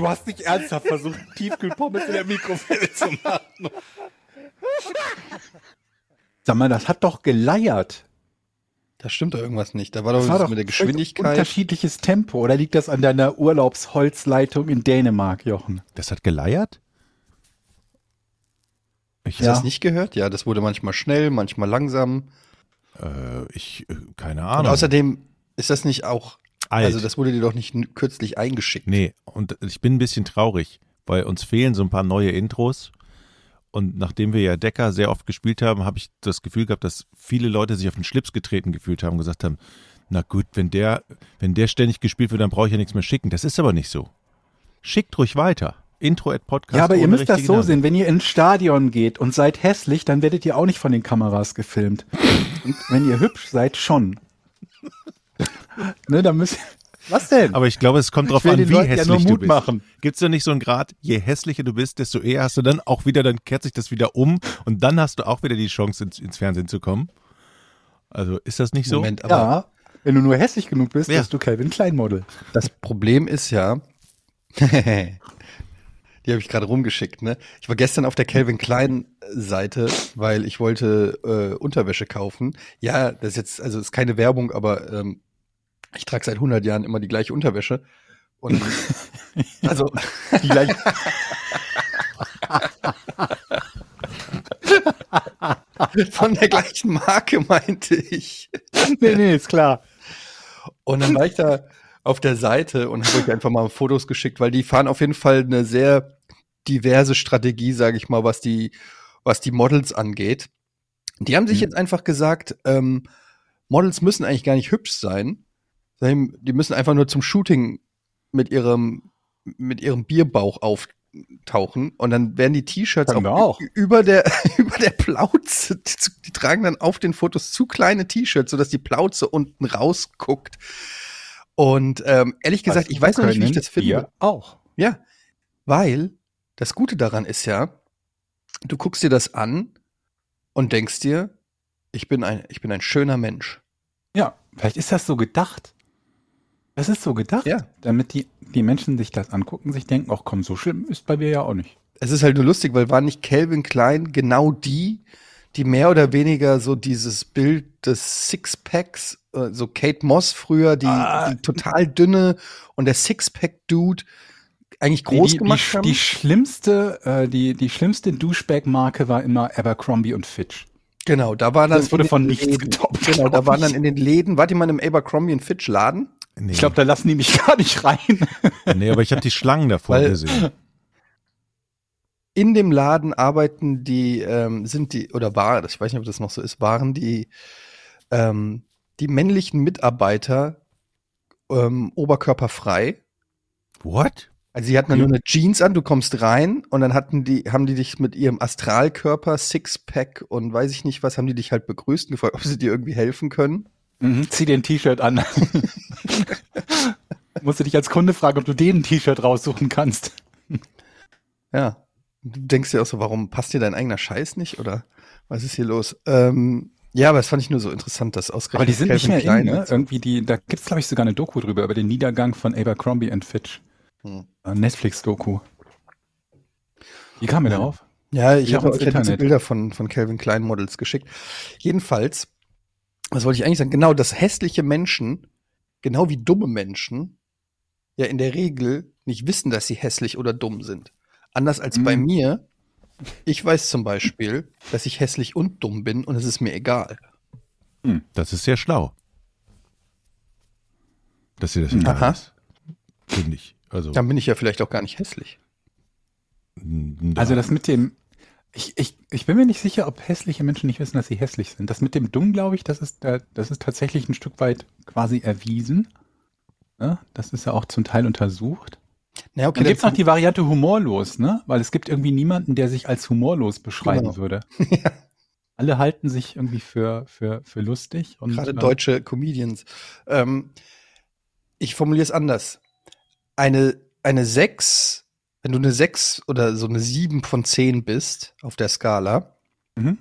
Du hast nicht ernsthaft versucht, Tiefkühlpommes in der Mikrowelle zu machen. Sag mal, das hat doch geleiert. Da stimmt doch irgendwas nicht. Da war doch Das war was doch mit der Geschwindigkeit. Unterschiedliches Tempo. Oder liegt das an deiner Urlaubsholzleitung in Dänemark, Jochen? Das hat geleiert? Ich, Hast du das nicht gehört? Ja, das wurde manchmal schnell, manchmal langsam. äh, ich äh, keine Und Ahnung. außerdem ist das nicht auch, Alt. also das wurde dir doch nicht kürzlich eingeschickt. Nee, und ich bin ein bisschen traurig, weil uns fehlen so ein paar neue Intros. Und nachdem wir ja Decker sehr oft gespielt haben, habe ich das Gefühl gehabt, dass viele Leute sich auf den Schlips getreten gefühlt haben und gesagt haben, na gut, wenn der, wenn der ständig gespielt wird, dann brauche ich ja nichts mehr schicken. Das ist aber nicht so. Schickt ruhig weiter. Intro at Podcast. ja, aber ihr müsst das so Namen. sehen. Wenn ihr ins Stadion geht und seid hässlich, dann werdet ihr auch nicht von den Kameras gefilmt. Und wenn ihr hübsch seid, schon. Ne, dann müsst Was denn? Aber ich glaube, es kommt drauf will an, wie Leuten ja hässlich nur du Mut bist. machen. Gibt es da nicht so einen Grad, je hässlicher du bist, desto eher hast du dann auch wieder, dann kehrt sich das wieder um und dann hast du auch wieder die Chance, ins, ins Fernsehen zu kommen. Also ist das nicht so? Moment, aber ja, wenn du nur hässlich genug bist, Ja. bist du Calvin Klein Model. das Problem ist ja, die habe ich gerade rumgeschickt, ne? Ich war gestern auf der Calvin Klein Seite, weil ich wollte äh, Unterwäsche kaufen. Ja, das ist jetzt, also ist keine Werbung, aber ähm, ich trage seit 100 Jahren immer die gleiche Unterwäsche. Und also Die gleich, von der gleichen Marke meinte ich. nee, nee, ist klar. Und dann war ich da auf der Seite und habe euch einfach mal Fotos geschickt, weil die fahren auf jeden Fall eine sehr diverse Strategie, sage ich mal, was die, was die Models angeht. Die haben sich Mhm. jetzt einfach gesagt, ähm, Models müssen eigentlich gar nicht hübsch sein. Die müssen einfach nur zum Shooting mit ihrem, mit ihrem Bierbauch auftauchen und dann werden die T-Shirts auch auch. über der, über der Plauze, die, die tragen dann auf den Fotos zu kleine T-Shirts, sodass die Plauze unten rausguckt. Und ähm, ehrlich gesagt, ich weiß noch nicht, wie ich das finde. Auch. Ja, weil das Gute daran ist ja, du guckst dir das an und denkst dir, ich bin ein, ich bin ein schöner Mensch. Ja, vielleicht ist das so gedacht. Das ist so gedacht, Ja. damit die, die Menschen sich das angucken, sich denken, ach komm, so schlimm ist bei mir ja auch nicht. Es ist halt nur lustig, weil war nicht Calvin Klein genau die, die mehr oder weniger so dieses Bild des Sixpacks, äh, so Kate Moss früher, die, Ah. die total dünne und der Sixpack-Dude eigentlich groß die, gemacht die, haben. die schlimmste, äh, die, die schlimmste Douchebag-Marke war immer Abercrombie und Fitch. genau, da war dann Das wurde von nichts Läden- getoppt, Genau, da waren dann in den Läden, wart ihr mal im Abercrombie und Fitch Laden? Nee, Ich glaube, da lassen die mich gar nicht rein. nee, aber ich habe die Schlangen davor Weil- gesehen. in dem Laden arbeiten die, ähm, sind die, oder war, ich weiß nicht, ob das noch so ist, waren die, ähm, die männlichen Mitarbeiter ähm, oberkörperfrei. What? Also sie hatten dann nur eine Jeans an, du kommst rein und dann hatten die, haben die dich mit ihrem Astralkörper, Sixpack und weiß ich nicht was, haben die dich halt begrüßt und gefragt, ob sie dir irgendwie helfen können. Mhm, zieh dir ein T-Shirt an. Musst du dich als Kunde fragen, ob du den T-Shirt raussuchen kannst. Ja. Du denkst dir auch so, warum passt dir dein eigener Scheiß nicht oder was ist hier los? Ähm, ja, aber das fand ich nur so interessant, dass ausgerechnet Aber die sind nicht Calvin mehr Klein in, ne? Irgendwie die, da gibt's glaube ich sogar eine Doku drüber, über den Niedergang von Abercrombie and Fitch. Hm. Äh, Netflix-Doku. Wie kam mir Ja. darauf? Ja, ich habe diese Internet. Bilder von, von Calvin Klein Models geschickt. Jedenfalls, was wollte ich eigentlich sagen? Genau, dass hässliche Menschen, genau wie dumme Menschen, ja in der Regel nicht wissen, dass sie hässlich oder dumm sind. Anders als bei Mhm. mir. Ich weiß zum Beispiel, dass ich hässlich und dumm bin und es ist mir egal. Das ist sehr schlau. Dass ihr das egal Aha. ist. Finde ich. Also, Dann bin ich ja vielleicht auch gar nicht hässlich. n- Also das mit dem, ich, ich, ich bin mir nicht sicher, ob hässliche Menschen nicht wissen, dass sie hässlich sind. Das mit dem Dumm, glaube ich, das ist, äh, das ist tatsächlich ein Stück weit quasi erwiesen. Das ist ja auch zum Teil untersucht. Na, okay, Dann gibt's noch dann- die Variante humorlos, ne? Weil es gibt irgendwie niemanden, der sich als humorlos beschreiben Genau. würde. Ja. Alle halten sich irgendwie für, für, für lustig. Und, Gerade äh, deutsche Comedians. Ähm, ich formuliere es anders. Eine, eine 6, wenn du eine 6 oder so eine 7 von 10 bist auf der Skala, Mhm.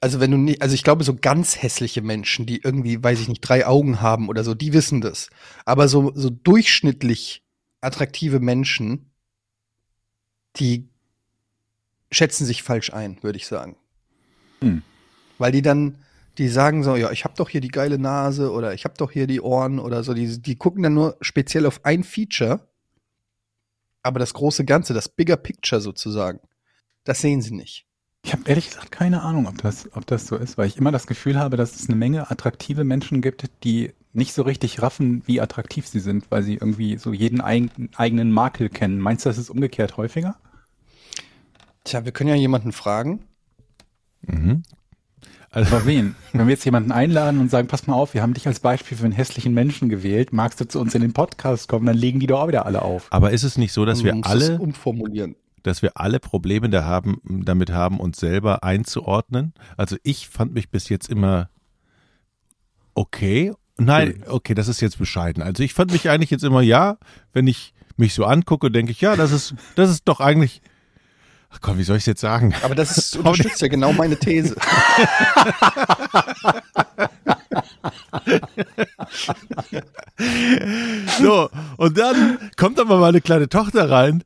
also wenn du nicht, also ich glaube, so ganz hässliche Menschen, die irgendwie, weiß ich nicht, drei Augen haben oder so, die wissen das. Aber so, so durchschnittlich attraktive Menschen, die schätzen sich falsch ein, würde ich sagen. Hm. Weil die dann, die sagen so, ja, ich habe doch hier die geile Nase oder ich habe doch hier die Ohren oder so. Die, die gucken dann nur speziell auf ein Feature, aber das große Ganze, das Bigger Picture sozusagen, das sehen sie nicht. Ich habe ehrlich gesagt keine Ahnung, ob das, ob das so ist, weil ich immer das Gefühl habe, dass es eine Menge attraktive Menschen gibt, die nicht so richtig raffen, wie attraktiv sie sind, weil sie irgendwie so jeden eigen, eigenen Makel kennen. Meinst du, das ist umgekehrt häufiger? Tja, wir können ja jemanden fragen. Mhm. Also, Aber wen? Wenn wir jetzt jemanden einladen und sagen, pass mal auf, wir haben dich als Beispiel für einen hässlichen Menschen gewählt, magst du zu uns in den Podcast kommen, dann legen die doch auch wieder alle auf. aber ist es nicht so, dass wir alle, umformulieren. dass wir alle Probleme da haben, damit haben, uns selber einzuordnen? Also ich fand mich bis jetzt immer okay. Nein, okay, das ist jetzt bescheiden. Also ich fand mich eigentlich jetzt immer, ja, wenn ich mich so angucke, denke ich, ja, das ist, das ist doch eigentlich, ach komm, wie soll ich es jetzt sagen? Aber das ist, unterstützt ja genau meine These. So, und dann kommt aber meine kleine Tochter rein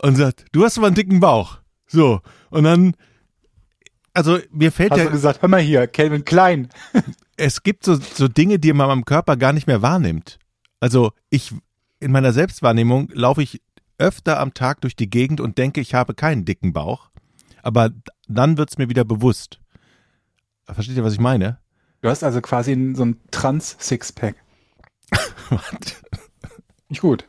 und sagt, du hast aber einen dicken Bauch. So, und dann, also mir fällt Hast ja, du gesagt, hör mal hier, Calvin Klein. es gibt so, so Dinge, die man am Körper gar nicht mehr wahrnimmt. Also ich, in meiner Selbstwahrnehmung laufe ich öfter am Tag durch die Gegend und denke, ich habe keinen dicken Bauch. Aber dann wird's mir wieder bewusst. Versteht ihr, was ich meine? Du hast also quasi so ein Trans-Sixpack. Nicht gut.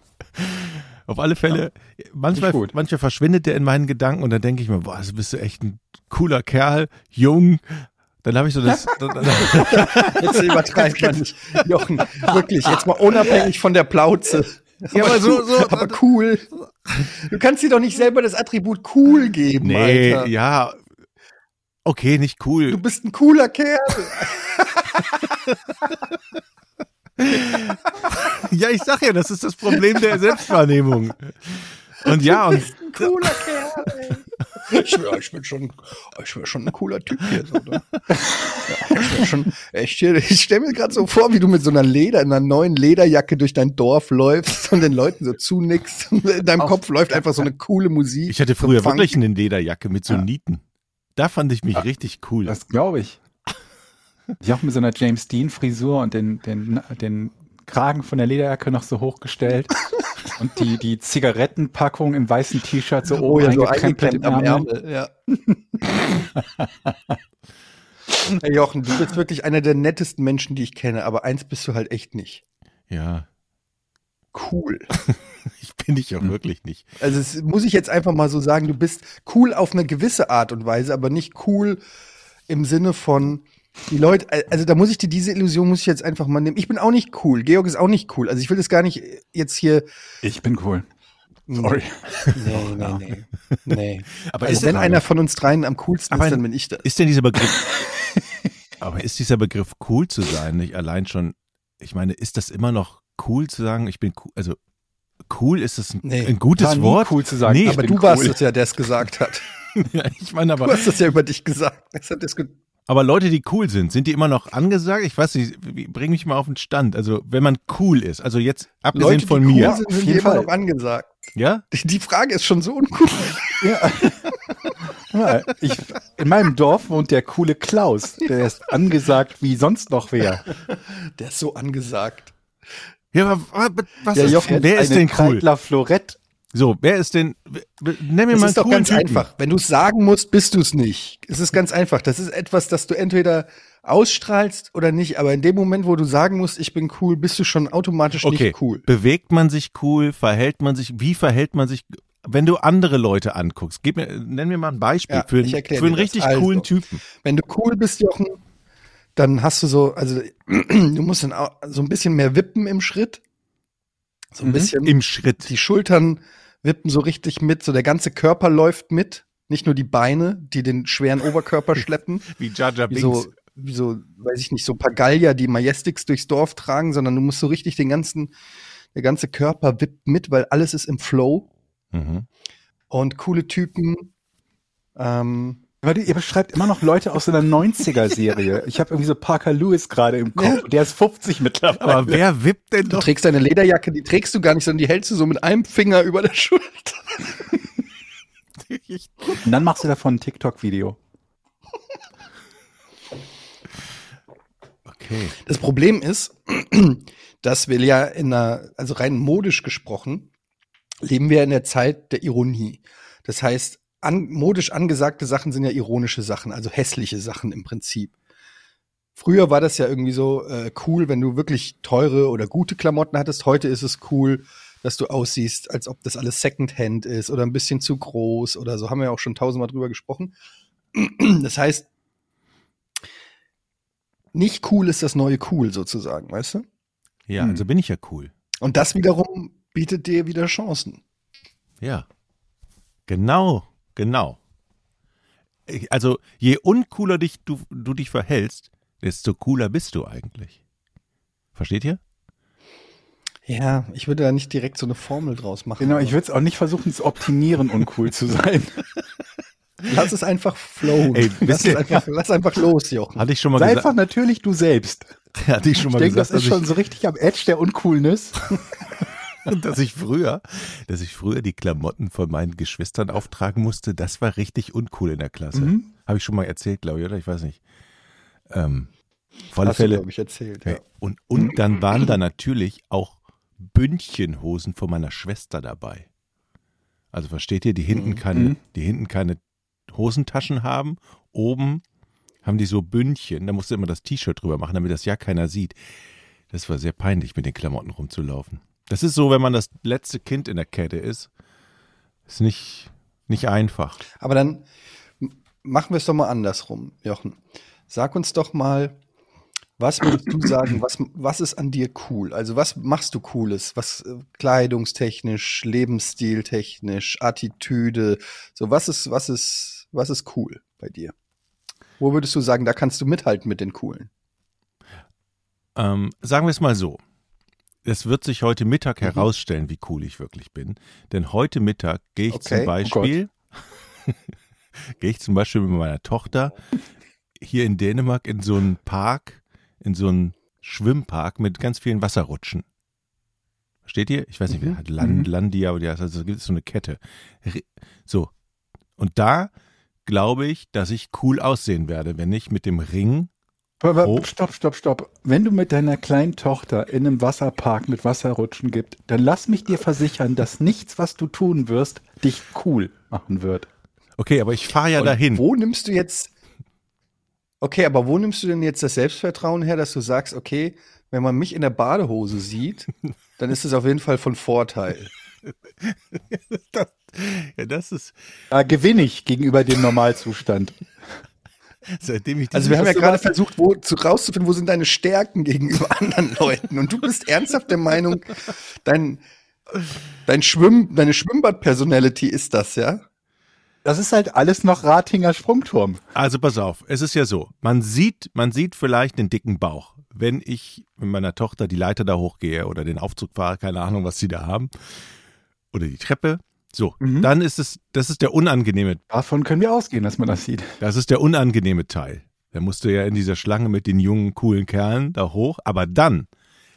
Auf alle Fälle, manchmal, Nicht gut. manchmal verschwindet der in meinen Gedanken und dann denke ich mir, boah, du bist du echt ein cooler Kerl, jung. Dann habe ich so das. Jetzt übertreibt man nicht. Jochen, wirklich, jetzt mal unabhängig von der Plauze. Ja, aber so- so- aber cool. Du kannst dir doch nicht selber das Attribut cool geben, nee, Alter. ja. Okay, nicht cool. Du bist ein cooler Kerl. Ja, ich sag ja, das ist das Problem der Selbstwahrnehmung. Und ja, und Ein cooler Kerl. Ey. Ich, wär, ich bin schon, ich wär schon ein cooler Typ hier. So, ne? ja, ich wär schon echt hier. Ich stelle mir gerade so vor, wie du mit so einer Leder, in einer neuen Lederjacke durch dein Dorf läufst und den Leuten so zunickst. Und in deinem Auf- Kopf läuft einfach so eine coole Musik. ich hatte früher wirklich eine Lederjacke mit so Ja. Nieten. Da fand ich mich richtig cool. Das glaube ich. Ich auch mit so einer James Dean Frisur und den, den, den Kragen von der Lederjacke noch so hochgestellt und die, die Zigarettenpackung im weißen T-Shirt so Oh oben ja, so eingekrempelt am Ärmel. Ärmel, ja. Hey Jochen, du bist wirklich einer der nettesten Menschen, die ich kenne, aber eins bist du halt echt nicht. Ja, Cool. ich bin ich auch Hm. wirklich nicht. Also das muss ich jetzt einfach mal so sagen, du bist cool auf eine gewisse Art und Weise, aber nicht cool im Sinne von die Leute, also da muss ich dir diese Illusion muss ich jetzt einfach mal nehmen. Ich bin auch nicht cool, Georg ist auch nicht cool. Also ich will das gar nicht jetzt hier Ich bin cool. Sorry. Nee, nee, nee. Nee. Aber Also ist, wenn denn, einer von uns dreien am coolsten Aber ist, dann bin ich das. ist denn dieser Begriff, aber ist dieser Begriff cool zu sein nicht allein schon, ich meine, ist das immer noch cool zu sagen, ich bin cool, also cool ist das ein, Nee, ein gutes Wort? cool zu sagen. Nee, Aber du warst cool. es ja, der es gesagt hat. Ja, ich meine Du aber, hast es ja über dich gesagt. Das hat das aber Leute, die cool sind, sind die immer noch angesagt? Ich weiß nicht, wie- bring mich mal auf den Stand. Also, wenn man cool ist, also jetzt abgesehen Leute, von die mir, cool sind, Auf sind jeden immer Fall. noch angesagt. ja? Die, die Frage ist schon so uncool. Ja. Ja, ich, in meinem Dorf wohnt der coole Klaus. Der ist angesagt wie sonst noch wer. Der ist so angesagt. Ja, aber wa- was Ja, ist, Jochen, wer ist denn cool? Kreidler Florett. So, wer ist denn, nenn mir Es mal einen ist doch ganz Typen. einfach. Wenn du es sagen musst, bist du es nicht. Es ist ganz einfach. Das ist etwas, das du entweder ausstrahlst oder nicht. Aber in dem Moment, wo du sagen musst, ich bin cool, bist du schon automatisch Okay, nicht cool. bewegt man sich cool, verhält man sich, wie verhält man sich, wenn du andere Leute anguckst? Gib mir, nenn mir mal ein Beispiel Ja, für, einen- für einen das. richtig Also. coolen Typen. Wenn du cool bist, Jochen, dann hast du so, also du musst dann auch so ein bisschen mehr wippen im Schritt. So ein bisschen. Im Schritt. Die Schultern wippen so richtig mit, so der ganze Körper läuft mit. Nicht nur die Beine, die den schweren Oberkörper schleppen. Wie Wie Binks. so, wie so, weiß ich nicht, so Gallier, die Majestics durchs Dorf tragen, sondern du musst so richtig den ganzen, der ganze Körper wippt mit, weil alles ist im Flow Mhm. und coole Typen. Ähm, Aber du, ihr beschreibt immer noch Leute aus so einer 90er-Serie. Ich habe irgendwie so Parker Lewis gerade im Kopf. Ja. Der ist 50 mittlerweile. Aber wer wippt denn du doch? trägst deine Lederjacke, die trägst du gar nicht, sondern die hältst du so mit einem Finger über der Schulter. Und dann machst du davon ein TikTok-Video. Okay. Das Problem ist, dass wir ja in einer, also rein modisch gesprochen, leben wir in der Zeit der Ironie. Das heißt, an, modisch angesagte Sachen sind ja ironische Sachen, also hässliche Sachen im Prinzip. Früher war das ja irgendwie so äh, cool, wenn du wirklich teure oder gute Klamotten hattest. Heute ist es cool, dass du aussiehst, als ob das alles Secondhand ist oder ein bisschen zu groß oder so. Haben wir ja auch schon tausendmal drüber gesprochen. Das heißt, nicht cool ist das neue cool sozusagen, weißt du? Ja, Hm. also bin ich ja cool. Und das wiederum bietet dir wieder Chancen. Ja. Genau, genau. Ich- Also, je uncooler dich, du, du dich verhältst, desto cooler bist du eigentlich. Versteht ihr? Ja, ich würde da nicht direkt so eine Formel draus machen. Genau, ich würde es auch nicht versuchen zu optimieren, uncool zu sein. Lass es einfach flowen. Ey, lass, es einfach, lass einfach los, Jochen. Hatte ich schon mal Sei einfach natürlich du selbst. hatte ich schon Ich mal denke, das gesagt, ist dass schon so richtig am Edge der Uncoolness. dass ich früher, dass ich früher die Klamotten von meinen Geschwistern auftragen musste. Das war richtig uncool in der Klasse. Mhm. Habe ich schon mal erzählt, glaube ich, oder? Ich weiß nicht. Ähm, auf alle Hast du, Fälle. glaube ich, erzählt. Ja. Und, und dann waren da natürlich auch Bündchenhosen von meiner Schwester dabei. Also versteht ihr, die hinten keine, Mhm. die hinten keine Hosentaschen haben. Oben haben die so Bündchen. Da musste immer das T-Shirt drüber machen, damit das ja keiner sieht. Das war sehr peinlich, mit den Klamotten rumzulaufen. Das ist so, wenn man das letzte Kind in der Kette ist. Ist nicht, nicht einfach. Aber dann machen wir es doch mal andersrum, Jochen. Sag uns doch mal, was würdest du sagen, was, was ist an dir cool? Also was machst du Cooles? Was äh, kleidungstechnisch, Lebensstiltechnisch, Attitüde, so was ist, was ist, was ist cool bei dir? Wo würdest du sagen, da kannst du mithalten mit den Coolen? Ähm, sagen wir es mal so. Es wird sich heute Mittag Mhm. herausstellen, wie cool ich wirklich bin. Denn heute Mittag gehe ich Okay. zum Oh Beispiel, gehe ich zum Beispiel mit meiner Tochter hier in Dänemark in so einen Park, in so einen Schwimmpark mit ganz vielen Wasserrutschen. Versteht ihr? Ich weiß nicht, Mhm. hat Land, Landia oder ja, also gibt es so eine Kette. So. Und da glaube ich, dass ich cool aussehen werde, wenn ich mit dem Ring Aber Oh. stopp, stopp, stopp. Wenn du mit deiner kleinen Tochter in einem Wasserpark mit Wasserrutschen gibt, dann lass mich dir versichern, dass nichts, was du tun wirst, dich cool machen wird. Okay, aber ich fahre ja Und dahin. Wo nimmst du jetzt, okay, aber wo nimmst du denn jetzt das Selbstvertrauen her, dass du sagst, okay, wenn man mich in der Badehose sieht, dann ist es auf jeden Fall von Vorteil. Das, ja, das ist, Da gewinne ich gegenüber dem Normalzustand. Seitdem ich Also wir haben ja gerade versucht, wo, zu, rauszufinden, wo sind deine Stärken gegenüber anderen Leuten. Und du bist ernsthaft der Meinung, dein, dein Schwimm, deine Schwimmbad-Personality ist das, ja? Das ist halt alles noch Ratinger Sprungturm. Also pass auf, es ist ja so, man sieht, man sieht vielleicht den dicken Bauch. Wenn ich mit meiner Tochter die Leiter da hochgehe oder den Aufzug fahre, keine Ahnung, was sie da haben, oder die Treppe, so, Mhm. dann ist es, das ist der unangenehme, Davon können wir ausgehen, dass man das sieht. das ist der unangenehme Teil. Da musst du ja in dieser Schlange mit den jungen, coolen Kerlen da hoch. Aber dann,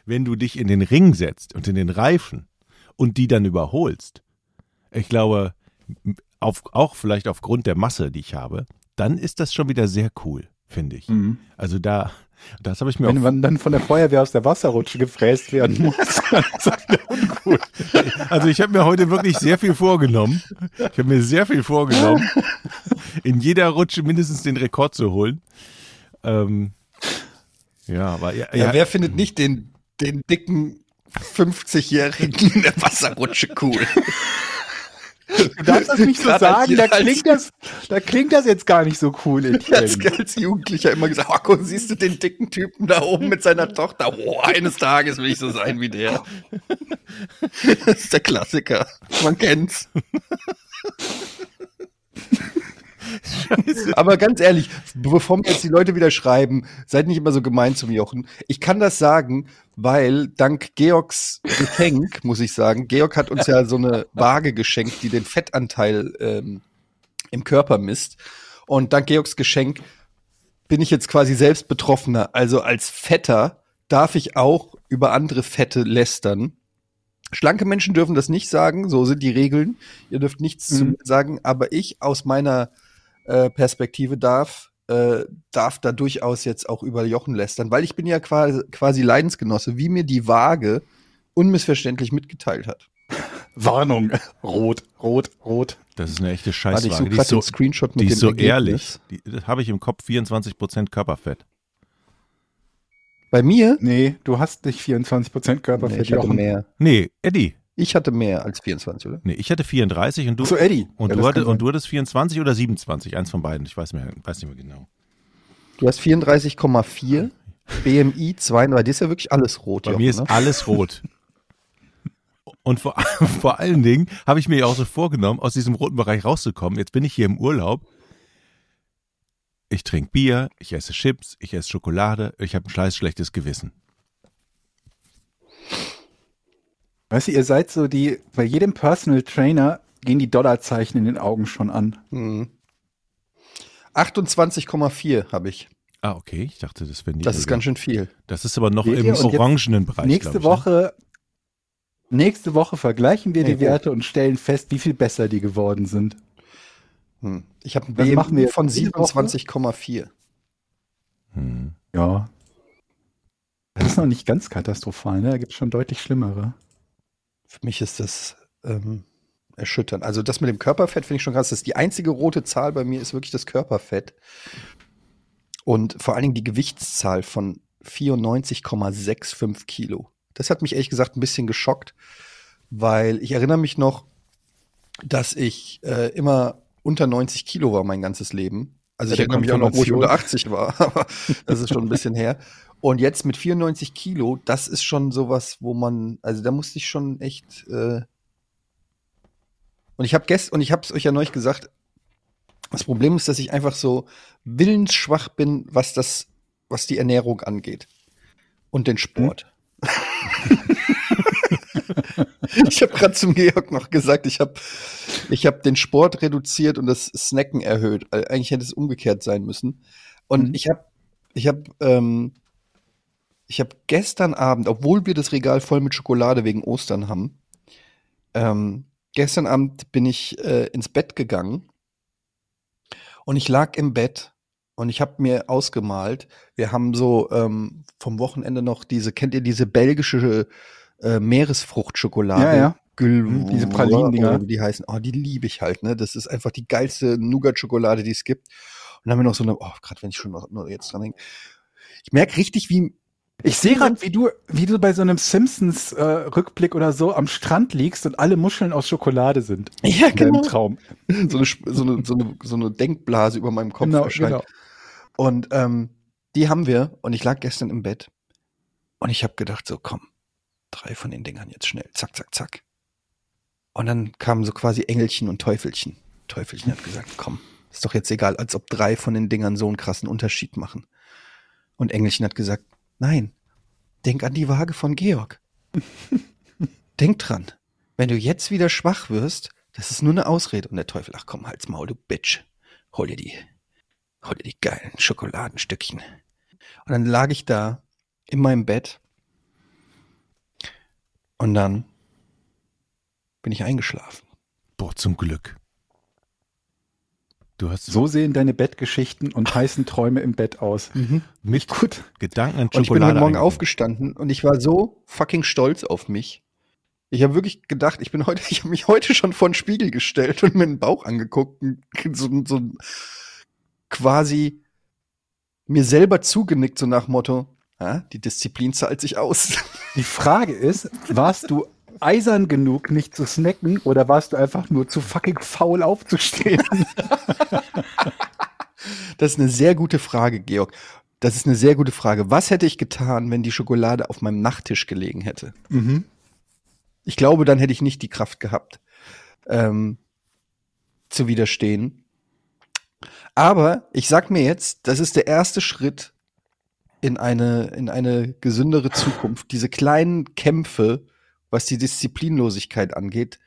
wenn du dich in den Ring setzt und in den Reifen und die dann überholst, ich glaube, auf, auch vielleicht aufgrund der Masse, die ich habe, dann ist das schon wieder sehr cool, finde ich. Also da, das habe ich mir Wenn auch man dann von der Feuerwehr aus der Wasserrutsche gefräst werden muss, dann ist das wieder uncool. Also ich habe mir heute wirklich sehr viel vorgenommen. Ich habe mir sehr viel vorgenommen, in jeder Rutsche mindestens den Rekord zu holen. Ähm, ja, aber ja, Ja, ja, wer findet nicht den, den dicken 50-Jährigen in der Wasserrutsche cool? Du darfst das nicht so sagen, da klingt das, da klingt das jetzt gar nicht so cool. als, Etienne. als Jugendlicher immer gesagt, oh, siehst du den dicken Typen da oben mit seiner Tochter? Oh, eines Tages will ich so sein wie der. Das ist der Klassiker. Man kennt's. Aber ganz ehrlich, bevor mir jetzt die Leute wieder schreiben, seid nicht immer so gemein zum Jochen. Ich kann das sagen, weil dank Georgs Geschenk, muss ich sagen, Georg hat uns ja so eine Waage geschenkt, die den Fettanteil ähm, im Körper misst. Und dank Georgs Geschenk bin ich jetzt quasi selbst Betroffener. Also als Fetter darf ich auch über andere Fette lästern. Schlanke Menschen dürfen das nicht sagen, so sind die Regeln. Ihr dürft nichts zu Mhm. mir sagen, aber ich aus meiner äh, Perspektive darf, äh, darf da durchaus jetzt auch über Jochen lästern, weil ich bin ja quasi, quasi Leidensgenosse, wie mir die Waage unmissverständlich mitgeteilt hat. Warnung. Rot, rot, rot. Das ist eine echte Warte, ich Scheißwaage. Die gerade ist so, den Screenshot mit die dem ist so Ergebnis. ehrlich. Die, das habe ich im Kopf 24% Körperfett. Bei mir? Nee, du hast nicht 24% Nee, Körperfett. ich hatte Jochen. mehr. Nee, Eddie. Ich hatte mehr als 24, oder? Nee, ich hatte 34 und du, So, Eddie. und, Ja, du hatte, und du hattest 24 oder 27, eins von beiden. Ich weiß, mehr, weiß nicht mehr genau. Du hast 34,4, BMI 32, das ist ja wirklich alles rot. Bei Jochen, mir ist ne? alles rot. Und vor, vor allen Dingen habe ich mir ja auch so vorgenommen, aus diesem roten Bereich rauszukommen. Jetzt bin ich hier im Urlaub. Ich trinke Bier, ich esse Chips, ich esse Schokolade, ich habe ein scheiß schlechtes Gewissen. Weißt du, ihr seid so die, bei jedem Personal Trainer gehen die Dollarzeichen in den Augen schon an. Hm. 28,4 habe ich. Ah, okay. Ich dachte, das wäre Das ist ganz schön viel. Das ist aber noch Seht im orangenen Bereich. nächste ich, ne? Woche, nächste Woche vergleichen wir Nee, die Werte und stellen fest, wie viel besser die geworden sind. Hm. Ich habe ein Das machen wir von jede Woche. 27,4. Hm. Ja. Das ist noch nicht ganz katastrophal, ne? Da gibt es schon deutlich schlimmere. Für mich ist das ähm, erschütternd. Also das mit dem Körperfett finde ich schon krass. Das ist die einzige rote Zahl bei mir ist wirklich das Körperfett. Und vor allen Dingen die Gewichtszahl von 94,65 Kilo. Das hat mich ehrlich gesagt ein bisschen geschockt, weil ich erinnere mich noch, dass ich äh, immer unter 90 Kilo war mein ganzes Leben. Also Ja, ich erinnere mich auch noch, wo ich unter 80 war, aber das ist schon ein bisschen her. Und jetzt mit 94 Kilo, das ist schon sowas, wo man, also da musste ich schon echt. Äh und ich habe gest und ich habe es euch ja neulich gesagt. Das Problem ist, dass ich einfach so willensschwach bin, was das, was die Ernährung angeht und den Sport. ich habe gerade zum Georg noch gesagt, ich habe ich hab den Sport reduziert und das Snacken erhöht. Äh, Eigentlich hätte es umgekehrt sein müssen. Und Mhm. ich habe ich habe ähm, ich habe gestern Abend, obwohl wir das Regal voll mit Schokolade wegen Ostern haben, ähm, gestern Abend bin ich äh, ins Bett gegangen und ich lag im Bett und ich habe mir ausgemalt, wir haben so ähm, vom Wochenende noch diese, kennt ihr diese belgische äh, Meeresfruchtschokolade? Ja, ja. Gül Mhm, diese Pralinendinger. die heißen. Oh, die liebe ich halt, ne? Das ist einfach die geilste Nougat-Schokolade, die es gibt. Und dann haben wir noch so eine, oh, gerade wenn ich schon noch, nur jetzt dran denke. Ich merke richtig, wie, Ich sehe gerade, wie du, wie du bei so einem Simpsons-Rückblick oder so am Strand liegst und alle Muscheln aus Schokolade sind. ja, In deinem genau, Traum. so eine, so eine, so eine, so eine Denkblase über meinem Kopf Genau, erscheint. genau. Und ähm, die haben wir und ich lag gestern im Bett und ich habe gedacht, so komm, drei von den Dingern jetzt schnell, zack, zack, zack. Und dann kamen so quasi Engelchen und Teufelchen. Teufelchen hat gesagt, komm, ist doch jetzt egal, als ob drei von den Dingern so einen krassen Unterschied machen. Und Engelchen hat gesagt, nein, denk an die Waage von Georg. denk dran, wenn du jetzt wieder schwach wirst, das ist nur eine Ausrede. Und der Teufel, ach komm, halt's Maul, du Bitch. Hol dir die, hol dir die geilen Schokoladenstückchen. Und dann lag ich da in meinem Bett und dann bin ich eingeschlafen. Boah, zum Glück. Du hast So sehen deine Bettgeschichten und heißen Träume im Bett aus. mit Gut. Gedanken an Und ich bin Schokolade heute Morgen aufgestanden und ich war so fucking stolz auf mich. Ich habe wirklich gedacht, ich bin heute, ich habe mich heute schon vor den Spiegel gestellt und mir den Bauch angeguckt und so, so quasi mir selber zugenickt, so nach Motto, ja, die Disziplin zahlt sich aus. Die Frage ist, warst du eisern genug, nicht zu snacken, oder warst du einfach nur zu fucking faul aufzustehen? Das ist eine sehr gute Frage, Georg. Das ist eine sehr gute Frage. Was hätte ich getan, wenn die Schokolade auf meinem Nachttisch gelegen hätte? mhm. Ich glaube, dann hätte ich nicht die Kraft gehabt, ähm, zu widerstehen. Aber ich sag mir jetzt, das ist der erste Schritt in eine, in eine gesündere Zukunft. Diese kleinen Kämpfe, was die Disziplinlosigkeit angeht,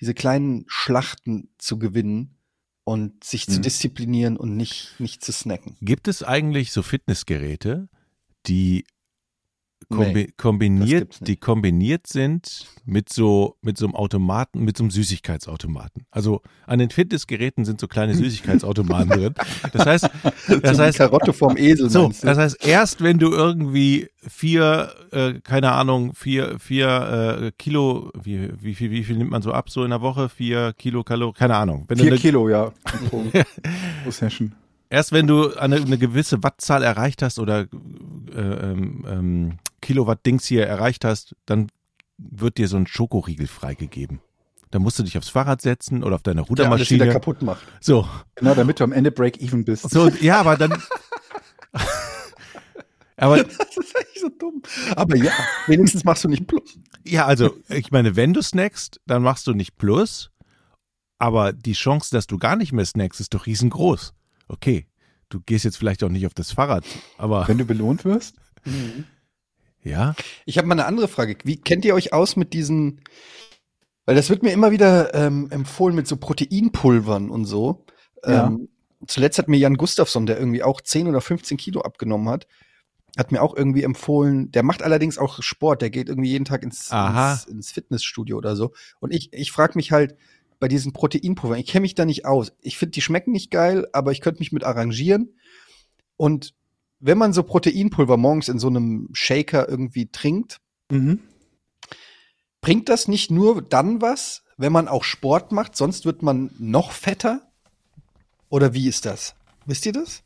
diese kleinen Schlachten zu gewinnen und sich zu Mhm. disziplinieren und nicht, nicht zu snacken. Gibt es eigentlich so Fitnessgeräte, die kombi Nee, kombiniert, die kombiniert sind mit so mit so einem Automaten, mit so einem Süßigkeitsautomaten. Also an den Fitnessgeräten sind so kleine Süßigkeitsautomaten drin. Das heißt, das so heißt, Karotte vom Esel. so, das heißt, erst wenn du irgendwie vier, äh, keine Ahnung, vier, vier äh, Kilo, wie, wie viel, wie viel nimmt man so ab so in der Woche? Vier Kilo Kalorien, keine Ahnung. Wenn Vier eine, Kilo, ja. Pro, pro Session. erst wenn du eine, eine gewisse Wattzahl erreicht hast oder äh, ähm, ähm, Kilowatt-Dings hier erreicht hast, dann wird dir so ein Schokoriegel freigegeben. Da musst du dich aufs Fahrrad setzen oder auf deine der alles wieder Rudermaschine. kaputt macht. So, Genau, damit du am Ende Break-Even bist. so, ja, aber dann. aber Das ist eigentlich so dumm. Aber ja, wenigstens machst du nicht plus. Ja, also ich meine, wenn du snackst, dann machst du nicht plus, aber die Chance, dass du gar nicht mehr snackst, ist doch riesengroß. Okay, du gehst jetzt vielleicht auch nicht auf das Fahrrad, aber Wenn du belohnt wirst? ja, Ich habe mal eine andere Frage. Wie kennt ihr euch aus mit diesen, weil das wird mir immer wieder ähm, empfohlen mit so Proteinpulvern und so. Ja. Ähm, zuletzt hat mir Jan Gustafsson, der irgendwie auch 10 oder 15 Kilo abgenommen hat, hat mir auch irgendwie empfohlen, der macht allerdings auch Sport, der geht irgendwie jeden Tag ins, ins, ins Fitnessstudio oder so. Und ich, ich frage mich halt bei diesen Proteinpulvern, ich kenne mich da nicht aus. Ich finde, die schmecken nicht geil, aber ich könnte mich mit arrangieren. Und wenn man so Proteinpulver morgens in so einem Shaker irgendwie trinkt, Mhm. bringt das nicht nur dann was, wenn man auch Sport macht, sonst wird man noch fetter? Oder wie ist das? Wisst ihr das?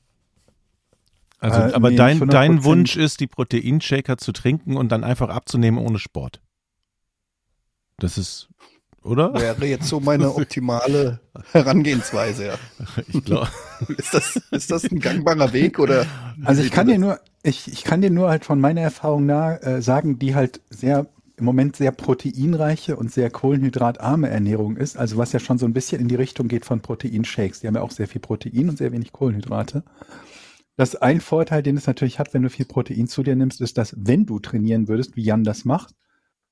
also Äh, aber nee, dein, dein 100%. Wunsch ist, die Proteinshaker zu trinken und dann einfach abzunehmen ohne Sport. Das ist, oder? Wäre jetzt so meine optimale Herangehensweise, ja. Ich glaube. Ist das, ist das ein gangbarer Weg oder? Also ich kann dir nur, ich, ich kann dir nur halt von meiner Erfahrung nach äh, sagen, die halt sehr im Moment sehr proteinreiche und sehr kohlenhydratarme Ernährung ist, also was ja schon so ein bisschen in die Richtung geht von Proteinshakes. Die haben ja auch sehr viel Protein und sehr wenig Kohlenhydrate. Das ein Vorteil, den es natürlich hat, wenn du viel Protein zu dir nimmst, ist, dass wenn du trainieren würdest, wie Jan das macht,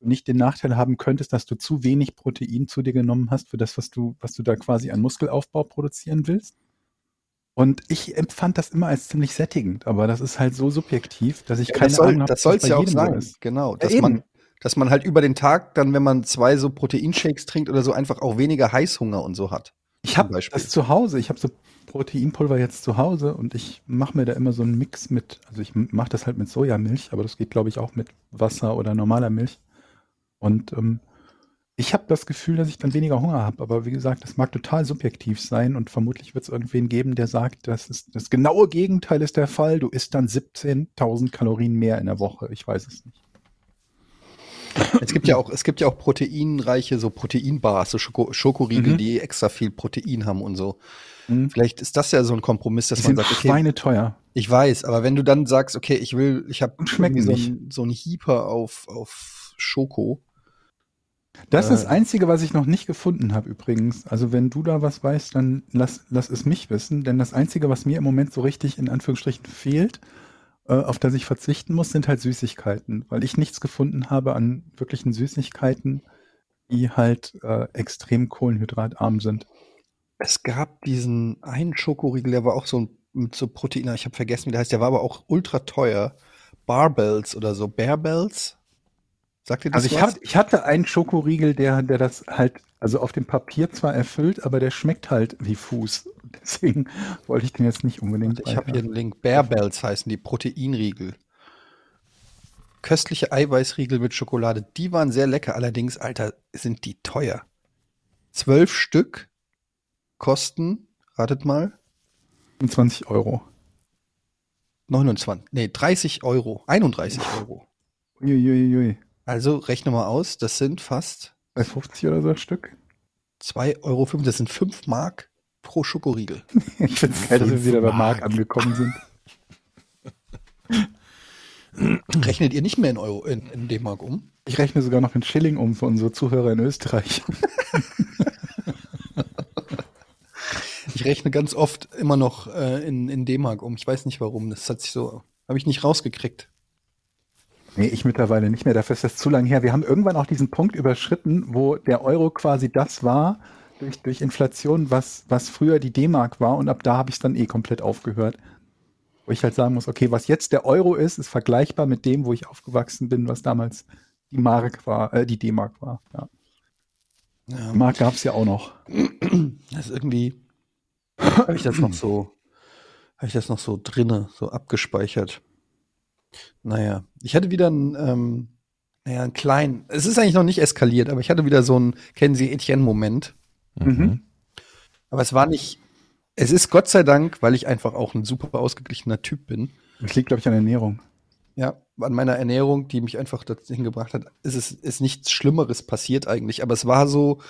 nicht den Nachteil haben könntest, dass du zu wenig Protein zu dir genommen hast für das, was du, was du da quasi an Muskelaufbau produzieren willst. Und ich empfand das immer als ziemlich sättigend, aber das ist halt so subjektiv, dass ich Ja, keine das soll, Ahnung habe, das soll es ja auch so sein. ist. Genau. Ja, Dass eben. man, dass man halt über den Tag dann, wenn man zwei so Proteinshakes trinkt oder so, einfach auch weniger Heißhunger und so hat. Ich Zum habe Beispiel. das zu Hause, ich habe so Proteinpulver jetzt zu Hause und ich mache mir da immer so einen Mix mit, also ich mache das halt mit Sojamilch, aber das geht glaube ich auch mit Wasser oder normaler Milch. Und ähm, ich habe das Gefühl, dass ich dann weniger Hunger habe, aber wie gesagt, das mag total subjektiv sein und vermutlich wird es irgendwen geben, der sagt, das ist das genaue Gegenteil ist der Fall. Du isst dann 17.000 Kalorien mehr in der Woche. Ich weiß es nicht. Es gibt ja auch, es gibt ja auch proteinreiche, so Proteinbars, so Schoko Schokoriegel, Mhm. die extra viel Protein haben und so. Mhm. Vielleicht ist das ja so ein Kompromiss, dass Die man sind sagt, okay, schweineteuer. ich weiß, aber wenn du dann sagst, okay, ich will, ich habe so ein, so Hieper auf, auf Schoko. Das ist Äh. das Einzige, was ich noch nicht gefunden habe übrigens. Also wenn du da was weißt, dann lass, lass es mich wissen. Denn das Einzige, was mir im Moment so richtig in Anführungsstrichen fehlt, äh, auf das ich verzichten muss, sind halt Süßigkeiten. Weil ich nichts gefunden habe an wirklichen Süßigkeiten, die halt äh, extrem kohlenhydratarm sind. Es gab diesen einen Schokoriegel, der war auch so ein- mit so Protein, ich habe vergessen, wie der heißt, der war aber auch ultra teuer. Barbells oder so, Bearbells? Sagt ihr das Also ich, hab, ich hatte einen Schokoriegel, der, der das halt, also auf dem Papier zwar erfüllt, aber der schmeckt halt wie Fuß. Deswegen wollte ich den jetzt nicht unbedingt. Ich habe hier einen Link. Bearbells heißen die Proteinriegel. Köstliche Eiweißriegel mit Schokolade. Die waren sehr lecker. Allerdings, Alter, sind die teuer. Zwölf Stück kosten, ratet mal, 25 Euro. 29, nee, 30 Euro, 31 Euro. Uiuiui. Also rechne mal aus, das sind fast Bei 50 oder so ein Stück. 2,05 Euro, das sind 5 Mark pro Schokoriegel. Ich finde es geil, dass wir wieder bei Mark angekommen sind. Rechnet ihr nicht mehr in Euro, in, in D-Mark um? Ich rechne sogar noch in Schilling um für unsere Zuhörer in Österreich. Ich rechne ganz oft immer noch äh, in, in D-Mark um. Ich weiß nicht warum. Das hat sich so, habe ich nicht rausgekriegt. Nee, ich mittlerweile nicht mehr. Dafür ist das zu lang her. Wir haben irgendwann auch diesen Punkt überschritten, wo der Euro quasi das war, durch, durch Inflation, was, was früher die D-Mark war. Und ab da habe ich es dann eh komplett aufgehört. Wo ich halt sagen muss, okay, was jetzt der Euro ist, ist vergleichbar mit dem, wo ich aufgewachsen bin, was damals die Mark war, äh, die D-Mark war. Ja. Ja. Mark gab es ja auch noch. Das ist irgendwie, habe ich das noch so, habe ich das noch so drinne, so abgespeichert. Naja, ich hatte wieder einen, ähm, naja, einen kleinen, es ist eigentlich noch nicht eskaliert, aber ich hatte wieder so einen, kennen Sie Etienne-Moment. Mhm. Aber es war nicht, es ist Gott sei Dank, weil ich einfach auch ein super ausgeglichener Typ bin. Das liegt, glaube ich, an Ernährung. Ja, an meiner Ernährung, die mich einfach dahin gebracht hat, ist es ist nichts Schlimmeres passiert eigentlich. Aber es war so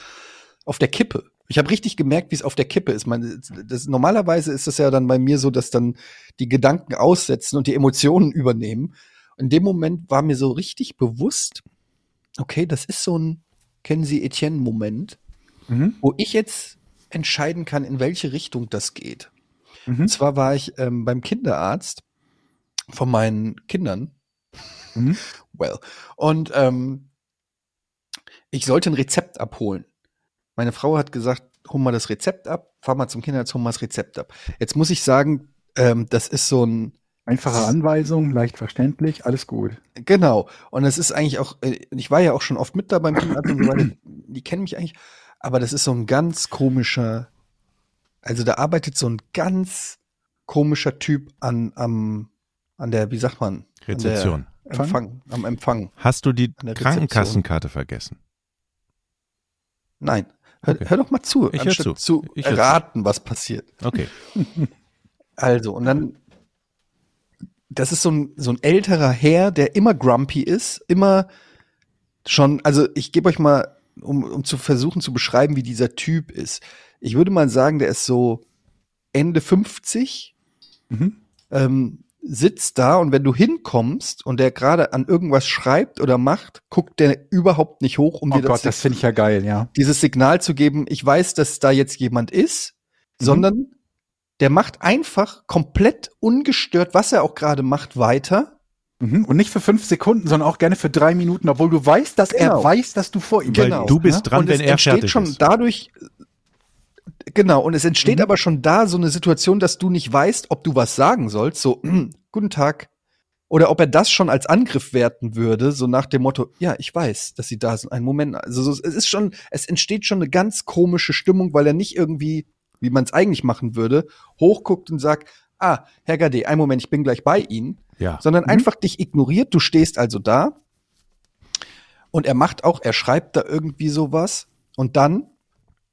auf der Kippe. Ich habe richtig gemerkt, wie es auf der Kippe ist. Man, das, normalerweise ist es ja dann bei mir so, dass dann die Gedanken aussetzen und die Emotionen übernehmen. In dem Moment war mir so richtig bewusst, okay, das ist so ein, kennen Sie Etienne-Moment, Mhm. wo ich jetzt entscheiden kann, in welche Richtung das geht. Mhm. Und zwar war ich ähm, beim Kinderarzt von meinen Kindern. Mhm. Well. Und ähm, ich sollte ein Rezept abholen. Meine Frau hat gesagt, hol mal das Rezept ab, fahr mal zum Kinderarzt, hol mal das Rezept ab. Jetzt muss ich sagen, ähm, das ist so ein, Einfache Anweisung, leicht verständlich, alles gut. genau. Und es ist eigentlich auch, äh, ich war ja auch schon oft mit da beim Kinderarzt und so weiter. Die kennen mich eigentlich, aber das ist so ein ganz komischer, also da arbeitet so ein ganz komischer Typ an, am, an der, wie sagt man? Rezeption. An der Empfang, am Empfang. Hast du die Krankenkassenkarte vergessen? Nein. Hör, Okay. hör doch mal zu, Ich hör anstatt zu. zu Ich hör zu. erraten, was passiert. Okay. Also, und dann, das ist so ein, so ein älterer Herr, der immer grumpy ist, immer schon, also ich gebe euch mal, um, um zu versuchen zu beschreiben, wie dieser Typ ist. Ich würde mal sagen, der ist so Ende 50, Mhm. ähm, sitzt da und wenn du hinkommst und der gerade an irgendwas schreibt oder macht, guckt der überhaupt nicht hoch, um Oh dir Gott, das finde ich ja geil, ja. dieses Signal zu geben, ich weiß, dass da jetzt jemand ist, Mhm. sondern der macht einfach komplett ungestört, was er auch gerade macht, weiter. Mhm. Und nicht für fünf Sekunden, sondern auch gerne für drei Minuten, obwohl du weißt, dass Genau. er weiß, dass du vor ihm Weil Genau. du bist Ja? dran, und wenn es er entsteht fertig schon ist. dadurch, genau, und es entsteht Mhm. aber schon da so eine Situation, dass du nicht weißt, ob du was sagen sollst, so, guten Tag. Oder ob er das schon als Angriff werten würde, so nach dem Motto, ja, ich weiß, dass sie da sind. Einen Moment. Also so, es ist schon, es entsteht schon eine ganz komische Stimmung, weil er nicht irgendwie, wie man es eigentlich machen würde, hochguckt und sagt, ah, Herr Gade, einen Moment, ich bin gleich bei Ihnen Ja. sondern einfach dich ignoriert. Du stehst also da und er macht auch, er schreibt da irgendwie sowas und dann